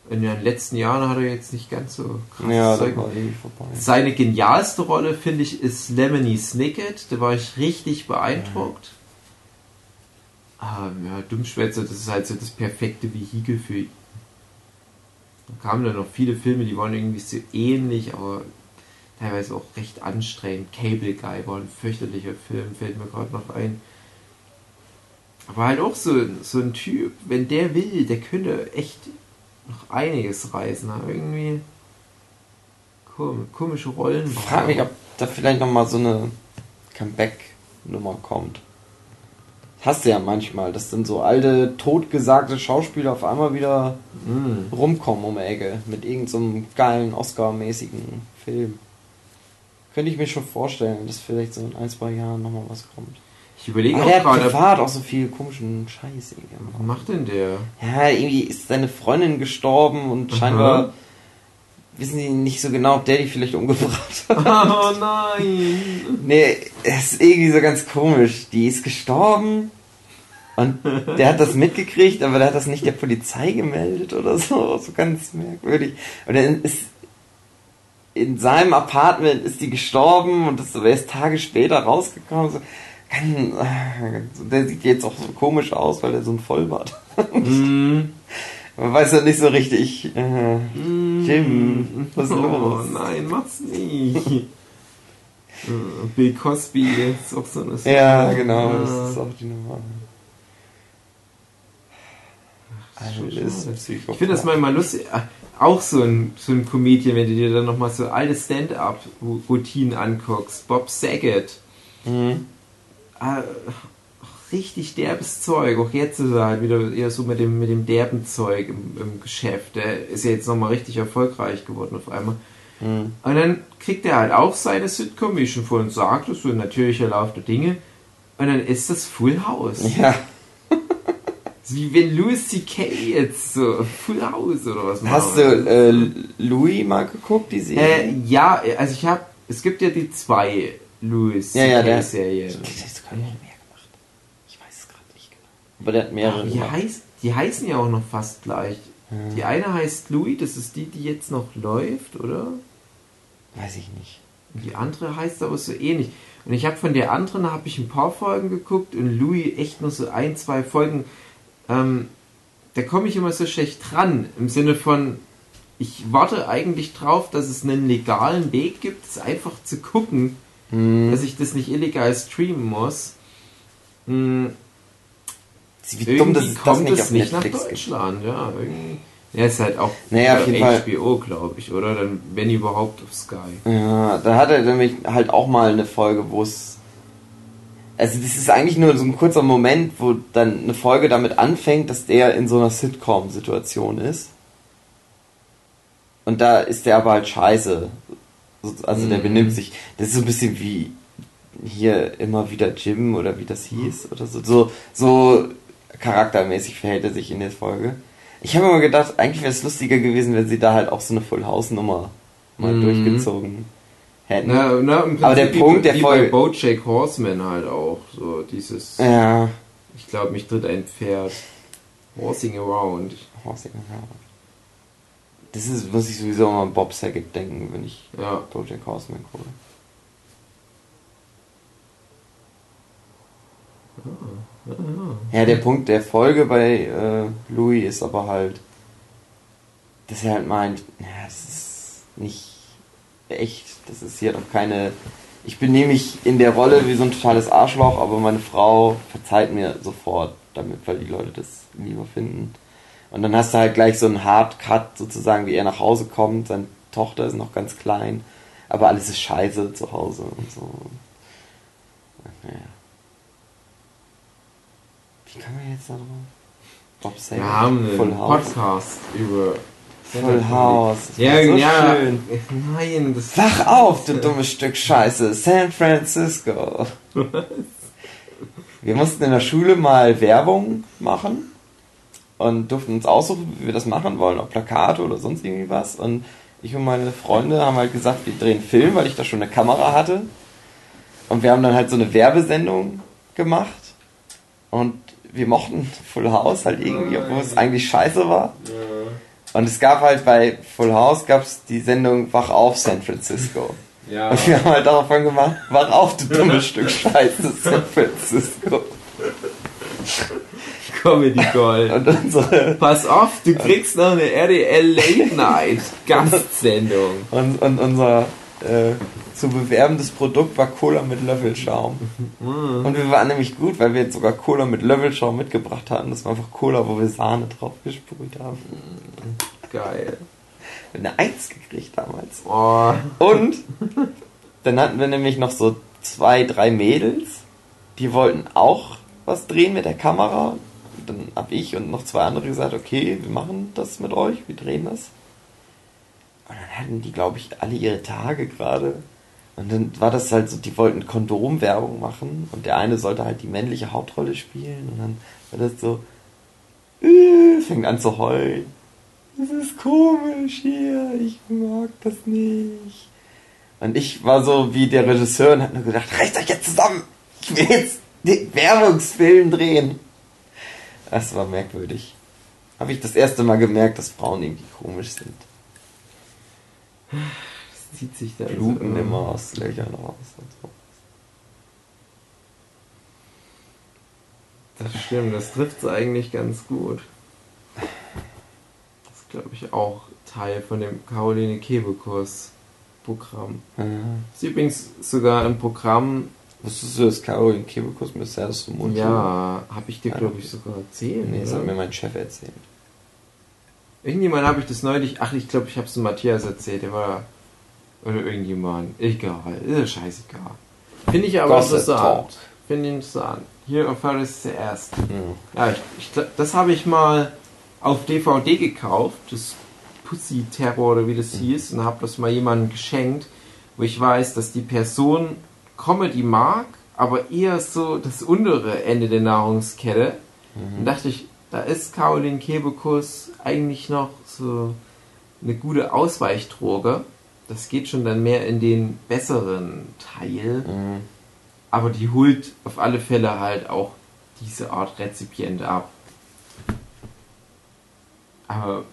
In den letzten Jahren hat er jetzt nicht ganz so krass ja, Zeug. vorbei. Seine genialste Rolle, finde ich, ist Lemony Snicket. Da war ich richtig beeindruckt. Ah, ja, Dummschwätzer, das ist halt so das perfekte Vehikel für ihn. Da kamen dann noch viele Filme, die waren irgendwie so ähnlich, aber teilweise auch recht anstrengend. Cable Guy war ein fürchterlicher Film, fällt mir gerade noch ein. Aber halt auch so, so ein Typ, wenn der will, der könnte echt noch einiges reißen. Aber irgendwie kom komische Rollen. Ich frage mich, ob da vielleicht nochmal so eine Comeback-Nummer kommt. Das hast du ja manchmal, dass dann so alte, totgesagte Schauspieler auf einmal wieder Mm. rumkommen um die Ecke mit irgendeinem so geilen Oscar-mäßigen Film. Könnte ich mir schon vorstellen, dass vielleicht so in ein, zwei Jahren nochmal was kommt. Ich überlege auch der hat gerade, privat auch so viel komischen Scheiß irgendwie was macht denn der? Ja, irgendwie ist seine Freundin gestorben und scheinbar Aha. wissen sie nicht so genau, ob der die vielleicht umgebracht hat. <laughs> Oh nein! Nee, es ist irgendwie so ganz komisch. Die ist gestorben und der hat das mitgekriegt, aber der hat das nicht der Polizei gemeldet oder so. So ganz merkwürdig. Und dann ist in seinem Apartment ist die gestorben und das ist erst Tage später rausgekommen. So, kann, äh, der sieht jetzt auch so komisch aus, weil er so ein Vollbart hat. Mm. Man weiß ja nicht so richtig. Äh, Jim, was ist oh los? nein, mach's nicht. Äh, Bill Cosby ist auch so eine Sache. Ja, genau, das ist auch die Nummer. Also. Ich finde das manchmal lustig. äh, Auch so ein, so ein Comedian, wenn du dir dann nochmal so alte Stand-up-Routinen anguckst. Bob Saget. Mhm. Ah, richtig derbes Zeug. Auch jetzt ist er halt wieder eher so mit dem, mit dem derben Zeug im, im Geschäft. Der ist ja jetzt nochmal richtig erfolgreich geworden auf einmal. Mhm. Und dann kriegt er halt auch seine Sitcom, wie ich schon vorhin sagte, so ein natürlicher Lauf der Dinge. Und dann ist das Full House. Ja. <laughs> Wie wenn Louis C.K. jetzt so Full House oder was Hast machen du äh, Louis mal geguckt, die Äh, Serie? ja, also ich habe, es gibt ja die zwei Louis Ja, ja, der-. Serien. Der hat sogar noch mehr gemacht. Ich weiß es gerade nicht genau. Aber der hat mehrere. Die, heißt, die heißen ja auch noch fast gleich. Ja. Die eine heißt Louis, das ist die, die jetzt noch läuft, oder? Weiß ich nicht. Und die andere heißt aber so ähnlich. Und ich habe von der anderen habe ich ein paar Folgen geguckt und Louis echt nur so ein, zwei Folgen. Ähm, da komme ich immer so schlecht dran. Im Sinne von, ich warte eigentlich drauf, dass es einen legalen Weg gibt, es einfach zu gucken, Mhm. dass ich das nicht illegal streamen muss. Hm, Wie irgendwie dumm, dass es das kommt nicht es auf nicht nach gibt. Deutschland, ja. Irgendwie. Ja, ist halt auch Naja, auf jeden. HBO, glaube ich, oder? Dann, wenn überhaupt, auf Sky. Ja, da hat er nämlich halt auch mal eine Folge, wo es. Also, das ist eigentlich nur so ein kurzer Moment, wo dann eine Folge damit anfängt, dass der in so einer Sitcom-Situation ist. Und da ist der aber halt scheiße. Also, der Mhm. benimmt sich. Das ist so ein bisschen wie hier immer wieder Jim oder wie das hieß oder so. So, so charaktermäßig verhält er sich in der Folge. Ich habe immer gedacht, eigentlich wäre es lustiger gewesen, wenn sie da halt auch so eine Full House Nummer mal Mhm. durchgezogen hätten. Na, na, Aber der Punkt der Folge- bei Bojack Horseman halt auch. So dieses, Ja. ich glaube, mich tritt ein Pferd. Horsing around. Horsing around. Das ist, muss ich sowieso immer an Bob Saget denken, wenn ich Ja. Bojack Horseman gucke. Ja, der Punkt der Folge bei äh, Louis ist aber halt, dass er halt meint, ja, das ist nicht echt, das ist hier doch keine ich benehme mich in der Rolle wie so ein totales Arschloch, aber meine Frau verzeiht mir sofort damit, weil die Leute das lieber finden. Und dann hast du halt gleich so einen Hard Cut, sozusagen, wie er nach Hause kommt. Seine Tochter ist noch ganz klein, aber alles ist scheiße zu Hause und so. Naja. Wie kann man jetzt da drauf? Bob Saget, Wir haben einen Full House. Podcast über Full House. Ja, so ja. schön. Nein, das Wach auf, du dummes Stück Scheiße. San Francisco. <laughs> Wir mussten in der Schule mal Werbung machen und durften uns aussuchen, wie wir das machen wollen, ob Plakate oder sonst irgendwie was. Und ich und meine Freunde haben halt gesagt, wir drehen Film, weil ich da schon eine Kamera hatte. Und wir haben dann halt so eine Werbesendung gemacht. Und wir mochten Full House halt irgendwie, obwohl es eigentlich scheiße war. Und es gab halt bei Full House gab es die Sendung Wach auf San Francisco. Ja. Und wir haben halt davon gemacht, wach auf, du dummes <laughs> Stück Scheiße, San Francisco. <laughs> Comedy Gold. Und unsere, Pass auf, du kriegst noch eine RDL Late Night Gastsendung. und, und unser äh, zu bewerbendes Produkt war Cola mit Löffelschaum. Und wir waren nämlich gut, weil wir jetzt sogar Cola mit Löffelschaum mitgebracht hatten. Das war einfach Cola, wo wir Sahne drauf gesprüht haben. Geil. Wir haben eine Eins gekriegt damals. Oh. Und dann hatten wir nämlich noch so zwei, drei Mädels, die wollten auch was drehen mit der Kamera. Dann habe ich und noch zwei andere gesagt, okay, wir machen das mit euch, wir drehen das. Und dann hatten die, glaube ich, alle ihre Tage gerade. Und dann war das halt so, die wollten Kondomwerbung machen und der eine sollte halt die männliche Hauptrolle spielen und dann war das so, äh, fängt an zu heulen. Das ist komisch hier, ich mag das nicht. Und ich war so wie der Regisseur und hab nur gedacht, reißt euch jetzt zusammen! Ich will jetzt den Werbungsfilm drehen. Das war merkwürdig. Habe ich das erste Mal gemerkt, dass Frauen irgendwie komisch sind. Das zieht sich da Bluten so. immer aus Löchern raus und so. Das stimmt, das trifft es eigentlich ganz gut. Das ist, glaube ich, auch Teil von dem Caroline Kebekus Programm. Ja. Das ist übrigens sogar ein Programm, Wusstest du, dass Caroline Kebekus mit zum Mund ja, habe ich dir, glaube ich, sogar erzählt. Nee, das hat mir mein Chef erzählt. Irgendjemand habe ich das neulich, ach, ich glaube, ich habe es Matthias erzählt, der war, oder irgendjemand, egal, ist scheißegal. Finde ich aber interessant. Finde ich interessant. Hier erfahre ich es zuerst. Ja. Ja, ich, ich, das habe ich mal auf DVD gekauft, das Pussy Terror oder wie das hieß, und habe das mal jemandem geschenkt, wo ich weiß, dass die Person Comedy mag, aber eher so das untere Ende der Nahrungskette. Und dachte ich, da ist Caroline Kebekus eigentlich noch so eine gute Ausweichdroge. Das geht schon dann mehr in den besseren Teil. Mhm. Aber die holt auf alle Fälle halt auch diese Art Rezipient ab. Aber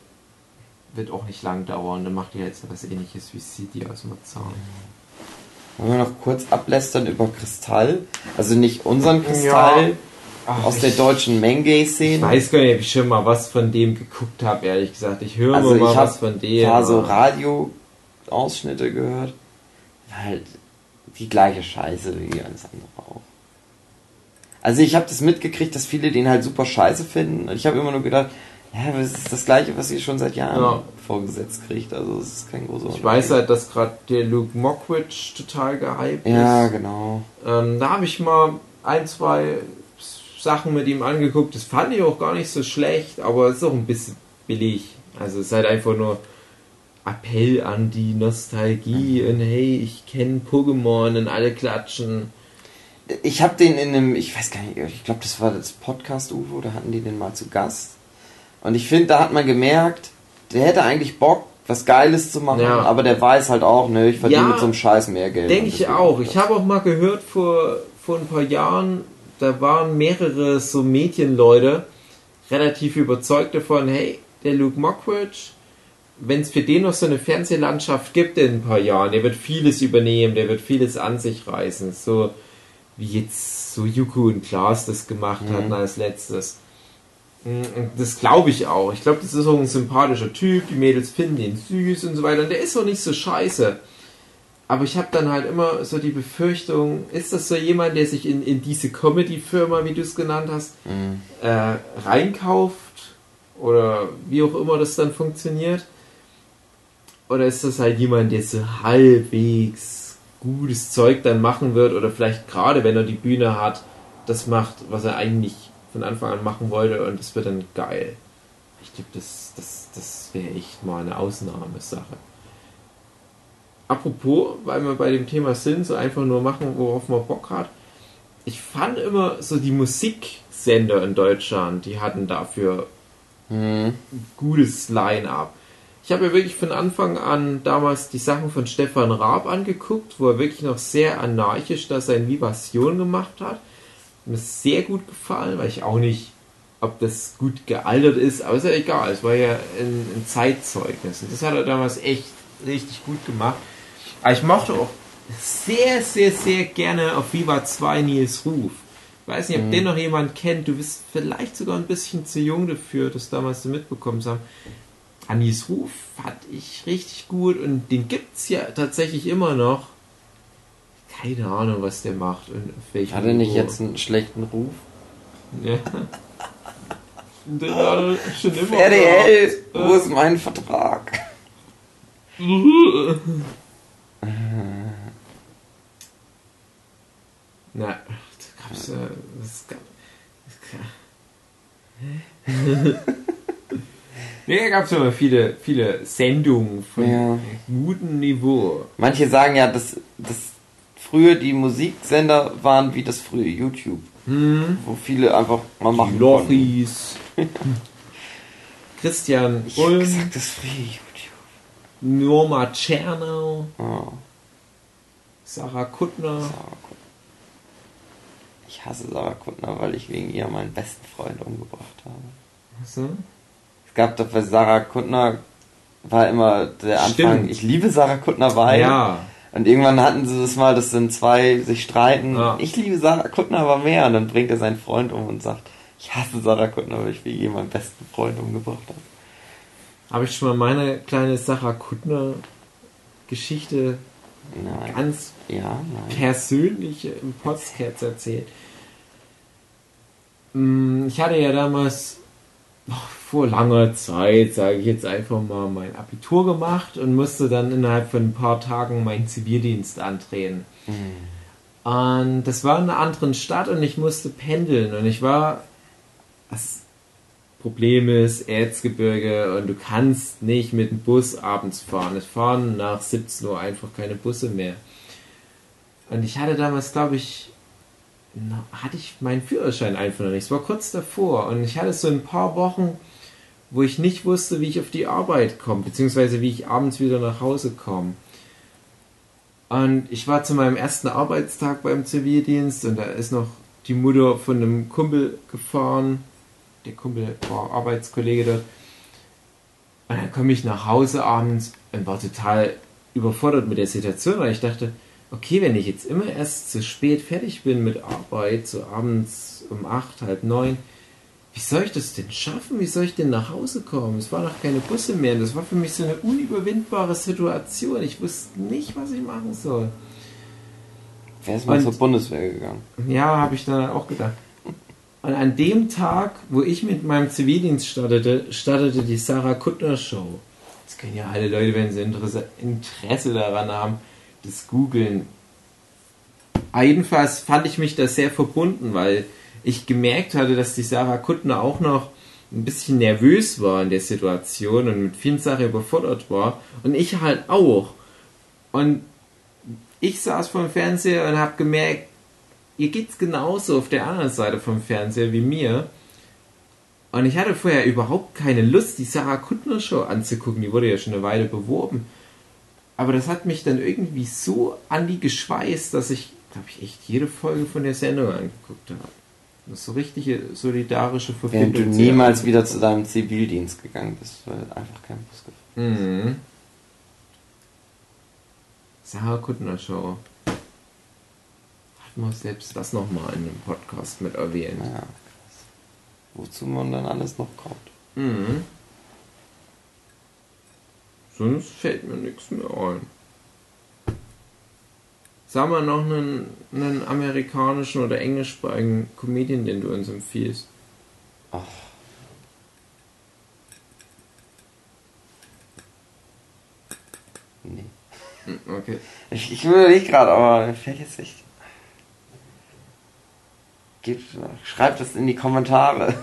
wird auch nicht lang dauern. Dann macht die jetzt was ähnliches wie City aus Marzahn. Wollen wir noch kurz ablästern über Kristall? Also nicht unseren Kristall Ach, aus der ich- deutschen Ich Menge-Szene. weiß gar nicht, ob ich schon mal was von dem geguckt habe, ehrlich gesagt. Ich höre Also mal ich was habe von dem. paar so aber- Radio-Ausschnitte gehört. Halt die gleiche Scheiße wie alles andere auch. Also ich habe das mitgekriegt, dass viele den halt super scheiße finden. Und ich habe immer nur gedacht, ja, das ist das gleiche, was ihr schon seit Jahren Ja. vorgesetzt kriegt. Also es ist kein großer Ich weiß halt, dass gerade der Luke Mockridge total gehypt Ja, ist. genau. Ähm, da habe ich mal ein, zwei Sachen mit ihm angeguckt. Das fand ich auch gar nicht so schlecht, aber es ist auch ein bisschen billig. Also es ist halt einfach nur Appell an die Nostalgie und hey, ich kenne Pokémon und alle klatschen. Ich habe den in einem, ich weiß gar nicht, ich glaube, das war das Podcast UFO, da hatten die den mal zu Gast. Und ich finde, da hat man gemerkt, der hätte eigentlich Bock, was Geiles zu machen, Ja. aber der weiß halt auch, ne, ich verdiene Ja, mit so einem Scheiß mehr Geld. Denke ich auch. Ich habe auch mal gehört vor, vor ein paar Jahren, da waren mehrere so Mädchenleute relativ überzeugt davon, hey, der Luke Mockridge, wenn es für den noch so eine Fernsehlandschaft gibt in ein paar Jahren, der wird vieles übernehmen, der wird vieles an sich reißen. So wie jetzt so Yuko und Klaas das gemacht Mhm. hatten als letztes. Mm, und Das glaube ich auch. Ich glaube, das ist auch ein sympathischer Typ. Die Mädels finden ihn süß und so weiter. Und der ist auch nicht so scheiße. aber ich habe dann halt immer so die Befürchtung, ist das so jemand, der sich in, in diese Comedy-Firma, wie du es genannt hast, Mhm. äh, reinkauft oder wie auch immer das dann funktioniert? Oder ist das halt jemand, der so halbwegs gutes Zeug dann machen wird oder vielleicht gerade, wenn er die Bühne hat, das macht, was er eigentlich von Anfang an machen wollte und das wird dann geil. Ich glaube, das, das, das wäre echt mal eine Ausnahmesache. Apropos, weil wir bei dem Thema sind, so einfach nur machen, worauf man Bock hat. Ich fand immer so die Musiksender in Deutschland, die hatten dafür Mhm. gutes Line-up. Ich habe mir wirklich von Anfang an damals die Sachen von Stefan Raab angeguckt, wo er wirklich noch sehr anarchisch da seine Vibration gemacht hat. Mir ist sehr gut gefallen, weil ich auch nicht, ob das gut gealtert ist, aber ist ja egal. Es war ja ein, ein Zeitzeugnis. Und das hat er damals echt richtig gut gemacht. Aber ich mochte auch sehr, sehr, sehr gerne auf Viva 2 Nils Ruf. Ich weiß nicht, ob den noch jemand kennt. Du bist vielleicht sogar ein bisschen zu jung dafür, das damals so mitbekommen zu haben. Anis Ruf fand ich richtig gut und den gibt's ja tatsächlich immer noch. Keine Ahnung, was der macht und auf welchem Hat er nicht Niveau. jetzt einen schlechten Ruf? Ja. Den hat er schon immer RDL, wo ist mein Vertrag? <laughs> Na, da gab's ja. Das gab, das gab, <laughs> nee, da gab's aber viele, viele Sendungen von Ja. gutem Niveau. Manche sagen ja, dass, dass früher die Musiksender waren wie das frühe YouTube. Wo viele einfach mal machen Die konnten. Lochis. <laughs> Christian Ich hab Ulm, gesagt, das frühe YouTube. Norma Tschernau, Oh, Sarah Kuttner. Sarah Kuttner. Ich hasse Sarah Kuttner, weil ich wegen ihr meinen besten Freund umgebracht habe. So. Es gab doch bei Sarah Kuttner war immer der Anfang, Stimmt. ich liebe Sarah Kuttner, weil Ja, Und irgendwann hatten sie das mal, dass dann zwei sich streiten. Ja. Ich liebe Sarah Kuttner aber mehr. Und dann bringt er seinen Freund um und sagt, ich hasse Sarah Kuttner, weil ich wie je meinen besten Freund umgebracht habe. habe ich schon mal meine kleine Sarah Kuttner Geschichte Nein. ganz Ja, persönlich im Podcast erzählt. Mm, Ich hatte ja damals vor langer Zeit, sage ich jetzt einfach mal, mein Abitur gemacht und musste dann innerhalb von ein paar Tagen meinen Zivildienst antreten. Und das war in einer anderen Stadt und ich musste pendeln und ich war. Das Problem ist, Erzgebirge und du kannst nicht mit dem Bus abends fahren. Es fahren nach 17 Uhr einfach keine Busse mehr. Und ich hatte damals, glaube ich, hatte ich meinen Führerschein einfach noch nicht. Es war kurz davor. Und ich hatte so ein paar Wochen, wo ich nicht wusste, wie ich auf die Arbeit komme, beziehungsweise wie ich abends wieder nach Hause komme. Und ich war zu meinem ersten Arbeitstag beim Zivildienst und da ist noch die Mutter von einem Kumpel gefahren. Der Kumpel war Arbeitskollege dort. Und dann komme ich nach Hause abends und war total überfordert mit der Situation, weil ich dachte, okay, wenn ich jetzt immer erst zu spät fertig bin mit Arbeit, so abends um acht, halb neun, wie soll ich das denn schaffen? Wie soll ich denn nach Hause kommen? Es waren noch keine Busse mehr und das war für mich so eine unüberwindbare Situation. Ich wusste nicht, was ich machen soll. Wer ist mal zur Bundeswehr gegangen? Ja, habe ich dann auch gedacht. Und an dem Tag, wo ich mit meinem Zivildienst startete, startete die Sarah Kuttner Show. Das können ja alle Leute, wenn sie Interesse, Interesse daran haben, das googeln. Jedenfalls fand ich mich da sehr verbunden, weil ich gemerkt hatte, dass die Sarah Kuttner auch noch ein bisschen nervös war in der Situation und mit vielen Sachen überfordert war. Und ich halt auch. Und ich saß vor dem Fernseher und habe gemerkt, ihr geht's genauso auf der anderen Seite vom Fernseher wie mir. Und ich hatte vorher überhaupt keine Lust, die Sarah Kuttner Show anzugucken. Die wurde ja schon eine Weile beworben. Aber das hat mich dann irgendwie so an die geschweißt, dass ich, glaube ich, echt jede Folge von der Sendung angeguckt habe. Das ist so richtige solidarische Verbindung. du niemals wieder zu deinem Zivildienst gegangen bist, weil einfach kein Bus gefahren Mhm. Sarah Kuttner Show. Hat man selbst das nochmal in einem Podcast mit erwähnt. Naja, krass. Wozu man dann alles noch kommt. Mhm. Sonst fällt mir nichts mehr ein. Sag mal noch einen, einen amerikanischen oder englischsprachigen Comedian, den du uns empfiehlst. Ach. Nee. Hm, Okay. Ich, ich überlege gerade, aber fällt jetzt echt. Gebt, schreibt das in die Kommentare.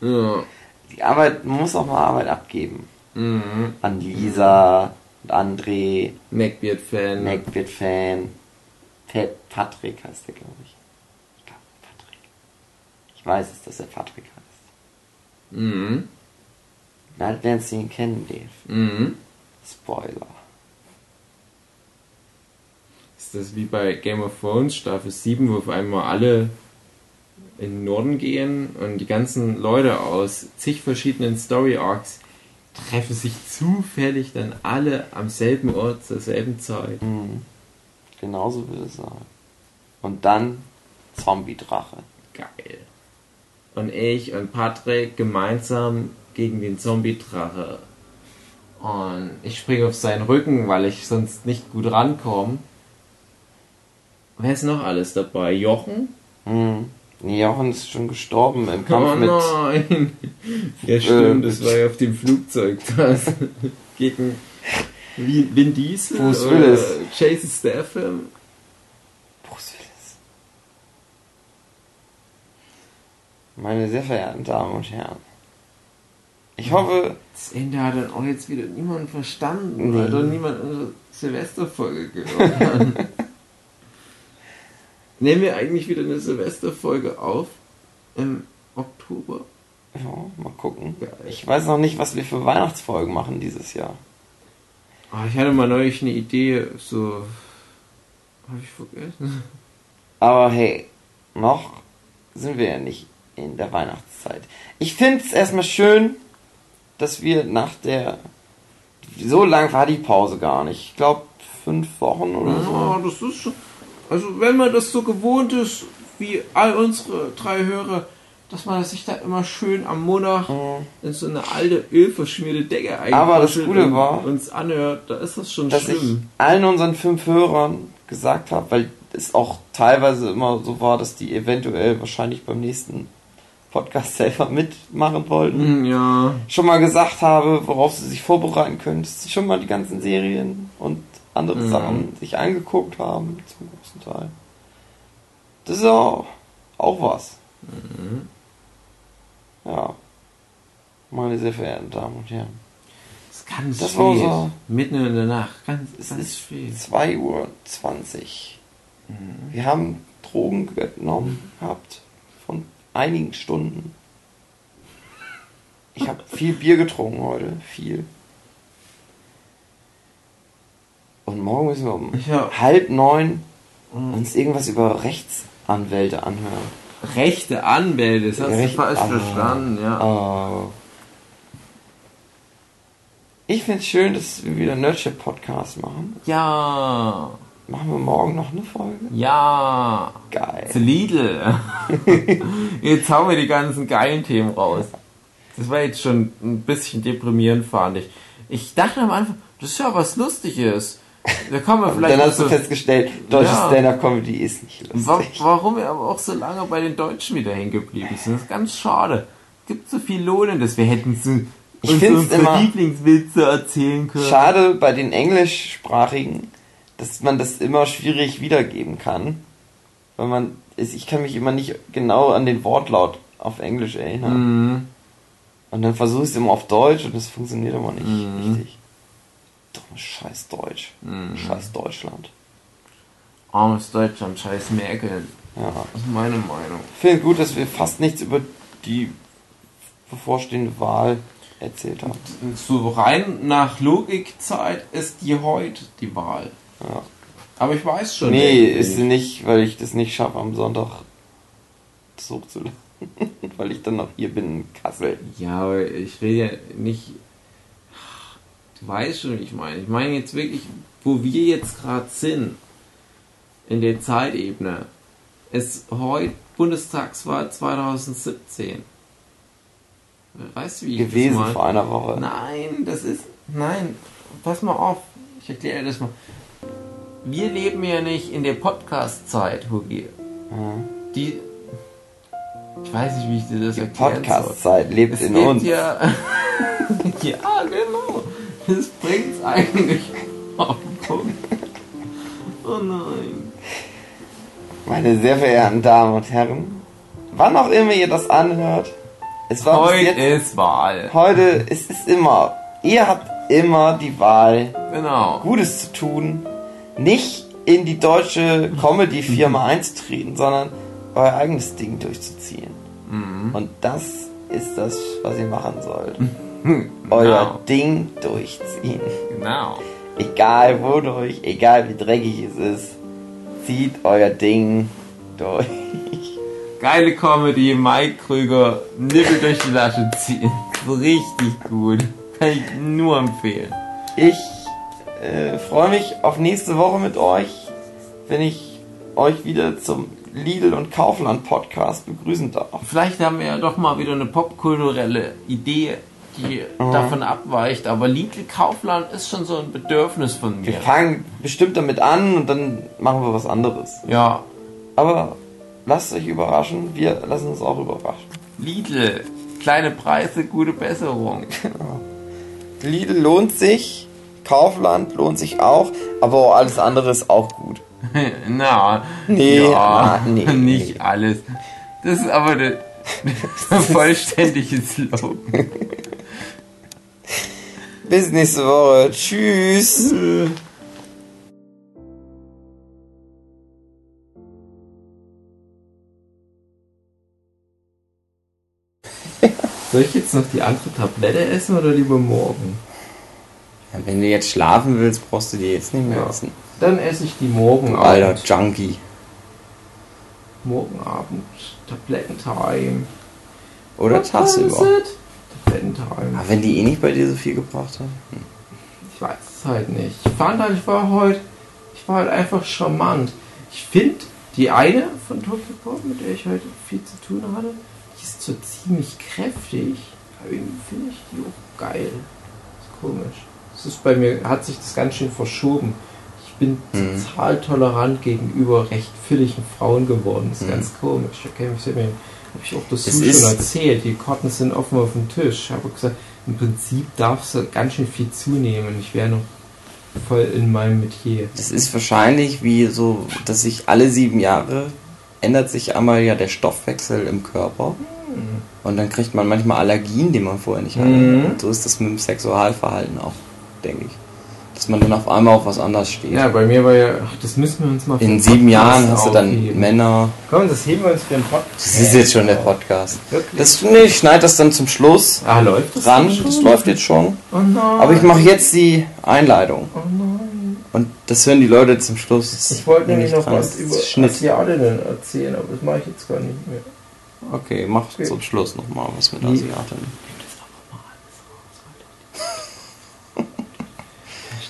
Ja. Die Arbeit, man muss auch mal Arbeit abgeben. Mhm. An Lisa und André, Neckbeard-Fan. Neckbeard-Fan, Pat- Patrick heißt der, glaube ich. Ich glaube, Patrick. Ich weiß es, dass er Patrick heißt. Mhm. Na, lernst du ihn kennen, Dave. Mhm. Spoiler. Ist das wie bei Game of Thrones Staffel 7, wo auf einmal alle in den Norden gehen und die ganzen Leute aus zig verschiedenen Story Arcs treffen sich zufällig dann alle am selben Ort zur selben Zeit. Mhm. Genauso will es sein. Und dann Zombie-Drache. Geil. Und ich und Patrick gemeinsam gegen den Zombie-Drache. Und ich springe auf seinen Rücken, weil ich sonst nicht gut rankomme. Wer ist noch alles dabei? Jochen? Mhm. Nee, Jochen ist schon gestorben im Oh Kampf mit. nein! <laughs> Ja, stimmt, das war ja auf dem Flugzeug. <laughs> Das gegen Vin Vin Diesel Bruce oder Willis. Jason Statham. Bruce Willis. Meine sehr verehrten Damen und Herren. Ich hoffe, Das Ende hat dann auch jetzt wieder niemand verstanden, Nee. weil doch niemand unsere Silvesterfolge gehört hat. <laughs> Nehmen wir eigentlich wieder eine Silvesterfolge auf im Oktober? ja, mal gucken. Geil. Ich weiß noch nicht, was wir für Weihnachtsfolgen machen dieses Jahr. Ah, ich hatte mal neulich eine Idee, so. Hab ich vergessen? Aber hey, noch sind wir ja nicht in der Weihnachtszeit. Ich finde es erstmal schön, dass wir nach der. So lang war die Pause gar nicht. Ich glaube, fünf Wochen oder so. Ja, das ist schon. Also, wenn man das so gewohnt ist, wie all unsere drei Hörer, dass man sich da immer schön am Monat Mhm. in so eine alte, ölverschmierte Decke Aber das einkuschelt und war, uns anhört, da ist das schon dass ich schlimm. allen unseren fünf Hörern gesagt habe, weil es auch teilweise immer so war, dass die eventuell wahrscheinlich beim nächsten Podcast selber mitmachen wollten. Hm, Ja. Schon mal gesagt habe, worauf sie sich vorbereiten können, dass sie schon mal die ganzen Serien und andere Mhm. Sachen sich angeguckt haben, zum großen Teil. Das ist auch, auch was. Mhm. Ja. Meine sehr verehrten Damen und Herren. Es ist ganz Das spät. war so- Mitten in der Nacht. Ganz, Es ganz ist spät. 2 Uhr 20. Wir haben Drogen genommen gehabt von einigen Stunden. Ich habe viel Bier getrunken heute, viel. Und morgen müssen wir um Ja. halb neun uns irgendwas über Rechtsanwälte anhören. Rechte Anwälte, das hast Recht- du falsch Ah. verstanden, ja. Oh. Ich finde es schön, dass wir wieder Nerdship Podcast machen. Ja. Machen wir morgen noch eine Folge? Ja. Geil. Zu Lidl. <laughs> jetzt hauen wir die ganzen geilen Themen raus. Das war jetzt schon ein bisschen deprimierend, fand ich. Ich dachte am Anfang, das ist ja was Lustiges. Da kann man vielleicht Dann hast du festgestellt, deutsche Ja. Stand-Up-Comedy ist nicht lustig. warum wir aber auch so lange bei den Deutschen wieder hängen geblieben sind. Das ist ganz schade. Gibt so viel Lohnendes. Wir hätten so Ich find's unsere immer- Lieblingswitze erzählen können. Schade bei den Englischsprachigen, dass man das immer schwierig wiedergeben kann. Weil man, ich kann mich immer nicht genau an den Wortlaut auf Englisch erinnern. Mhm. Und dann versuche ich es immer auf Deutsch und das funktioniert immer nicht Mhm. richtig. Scheiß Deutsch. Mhm. Scheiß Deutschland. Armes Deutschland, scheiß Merkel. Ja. Das ist meine Meinung. Ich finde gut, dass wir fast nichts über die bevorstehende Wahl erzählt haben. So rein nach Logikzeit ist die heute die Wahl. Ja. Aber ich weiß schon. Nee, ist sie nicht, weil ich das nicht schaffe, am Sonntag hochzuladen. <laughs> weil ich dann noch hier bin in Kassel. Ja, aber ich will ja nicht. Weißt schon, wie ich meine. Ich meine jetzt wirklich, wo wir jetzt gerade sind, in der Zeitebene, ist heute Bundestagswahl 2017. Weißt du, wie ich Gewesen das mal? vor einer Woche. Nein, das ist. Nein, pass mal auf. Ich erkläre dir das mal. wir leben ja nicht in der Podcast-Zeit, Hugi. Die. Ich weiß nicht, wie ich dir das Die erklären Podcast-Zeit lebt soll. in lebt uns. Ja, <laughs> ja, genau. Das bringt's eigentlich auf den Punkt. Oh nein. Meine sehr verehrten Damen und Herren, wann auch immer ihr das anhört, es war Heute jetzt, ist Wahl. heute, es ist immer, ihr habt immer die Wahl, Genau. Gutes zu tun, nicht in die deutsche Comedy-Firma einzutreten, sondern euer eigenes Ding durchzuziehen. Mhm. Und das ist das, was ihr machen sollt. <laughs> Euer Genau. Ding durchziehen. Genau. Egal wodurch, egal wie dreckig es ist, zieht euer Ding durch. Geile Comedy, Mike Krüger, Nippel durch die Lasche ziehen. Richtig gut. Kann ich nur empfehlen. Ich äh, freue mich auf nächste Woche mit euch, wenn ich euch wieder zum Lidl und Kaufland Podcast begrüßen darf. Vielleicht haben wir ja doch mal wieder eine popkulturelle Idee, die davon abweicht. Aber Lidl Kaufland ist schon so ein Bedürfnis von Wir mir. fangen bestimmt damit an und dann machen wir was anderes. Ja, Aber lasst euch überraschen, wir lassen uns auch überraschen. Lidl. Kleine Preise, gute Besserung. Lidl lohnt sich, Kaufland lohnt sich auch, aber alles andere ist auch gut. <laughs> Na, Nee, ja, na, nee, <laughs> nicht nee. alles. Das ist aber der <laughs> vollständige Slogan. Bis nächste Woche. Tschüss. <laughs> Soll ich jetzt noch die andere Tablette essen oder lieber morgen? wenn du jetzt schlafen willst, brauchst du die jetzt nicht mehr Ja. essen. Dann esse ich die morgen Alter Abend. Junkie. Morgen Abend. Tablettentime. Oder What tagsüber. Tablettentime. Aber wenn die eh nicht bei dir so viel gebracht haben. Ich weiß es halt nicht. Ich fand halt, ich war heute, ich war halt einfach charmant. Ich finde, die eine von Tokyo Pop, mit der ich heute viel zu tun hatte, die ist so ziemlich kräftig. Aber irgendwie finde ich die auch geil. ist komisch. Es ist bei mir, hat sich das ganz schön verschoben. Ich bin Mhm. total tolerant gegenüber recht fülligen Frauen geworden. Das ist Mhm. ganz komisch. Ich mich. Habe ich auch das Es schon erzählt. Die Karten sind offen auf dem Tisch. Ich habe gesagt, im Prinzip darf es ganz schön viel zunehmen. Ich wäre noch voll in meinem Metier. Das ist wahrscheinlich wie so, dass sich alle sieben Jahre ändert sich einmal ja der Stoffwechsel im Körper. Und dann kriegt man manchmal Allergien, die man vorher nicht hatte. Mhm. Und so ist das mit dem Sexualverhalten auch, denke ich. Dass man dann auf einmal auf was anderes steht. Ja, bei mir war ja, ach, das müssen wir uns mal In sieben Podcast Jahren hast du dann aufheben. Männer. Komm, das heben wir uns für den Podcast. Das ist jetzt schon der Podcast. Wirklich? Das, nee, ich schneide das dann zum Schluss ah, läuft das ran. Das läuft jetzt schon. Oh nein. Aber ich mache jetzt die Einleitung. Oh nein. Und das hören die Leute zum Schluss. Das Ich wollte nämlich noch dran. was über Schnitt. Asiatinnen erzählen, aber das mache ich jetzt gar nicht mehr. Okay, mach Okay. zum Schluss nochmal was mit Asiatinnen.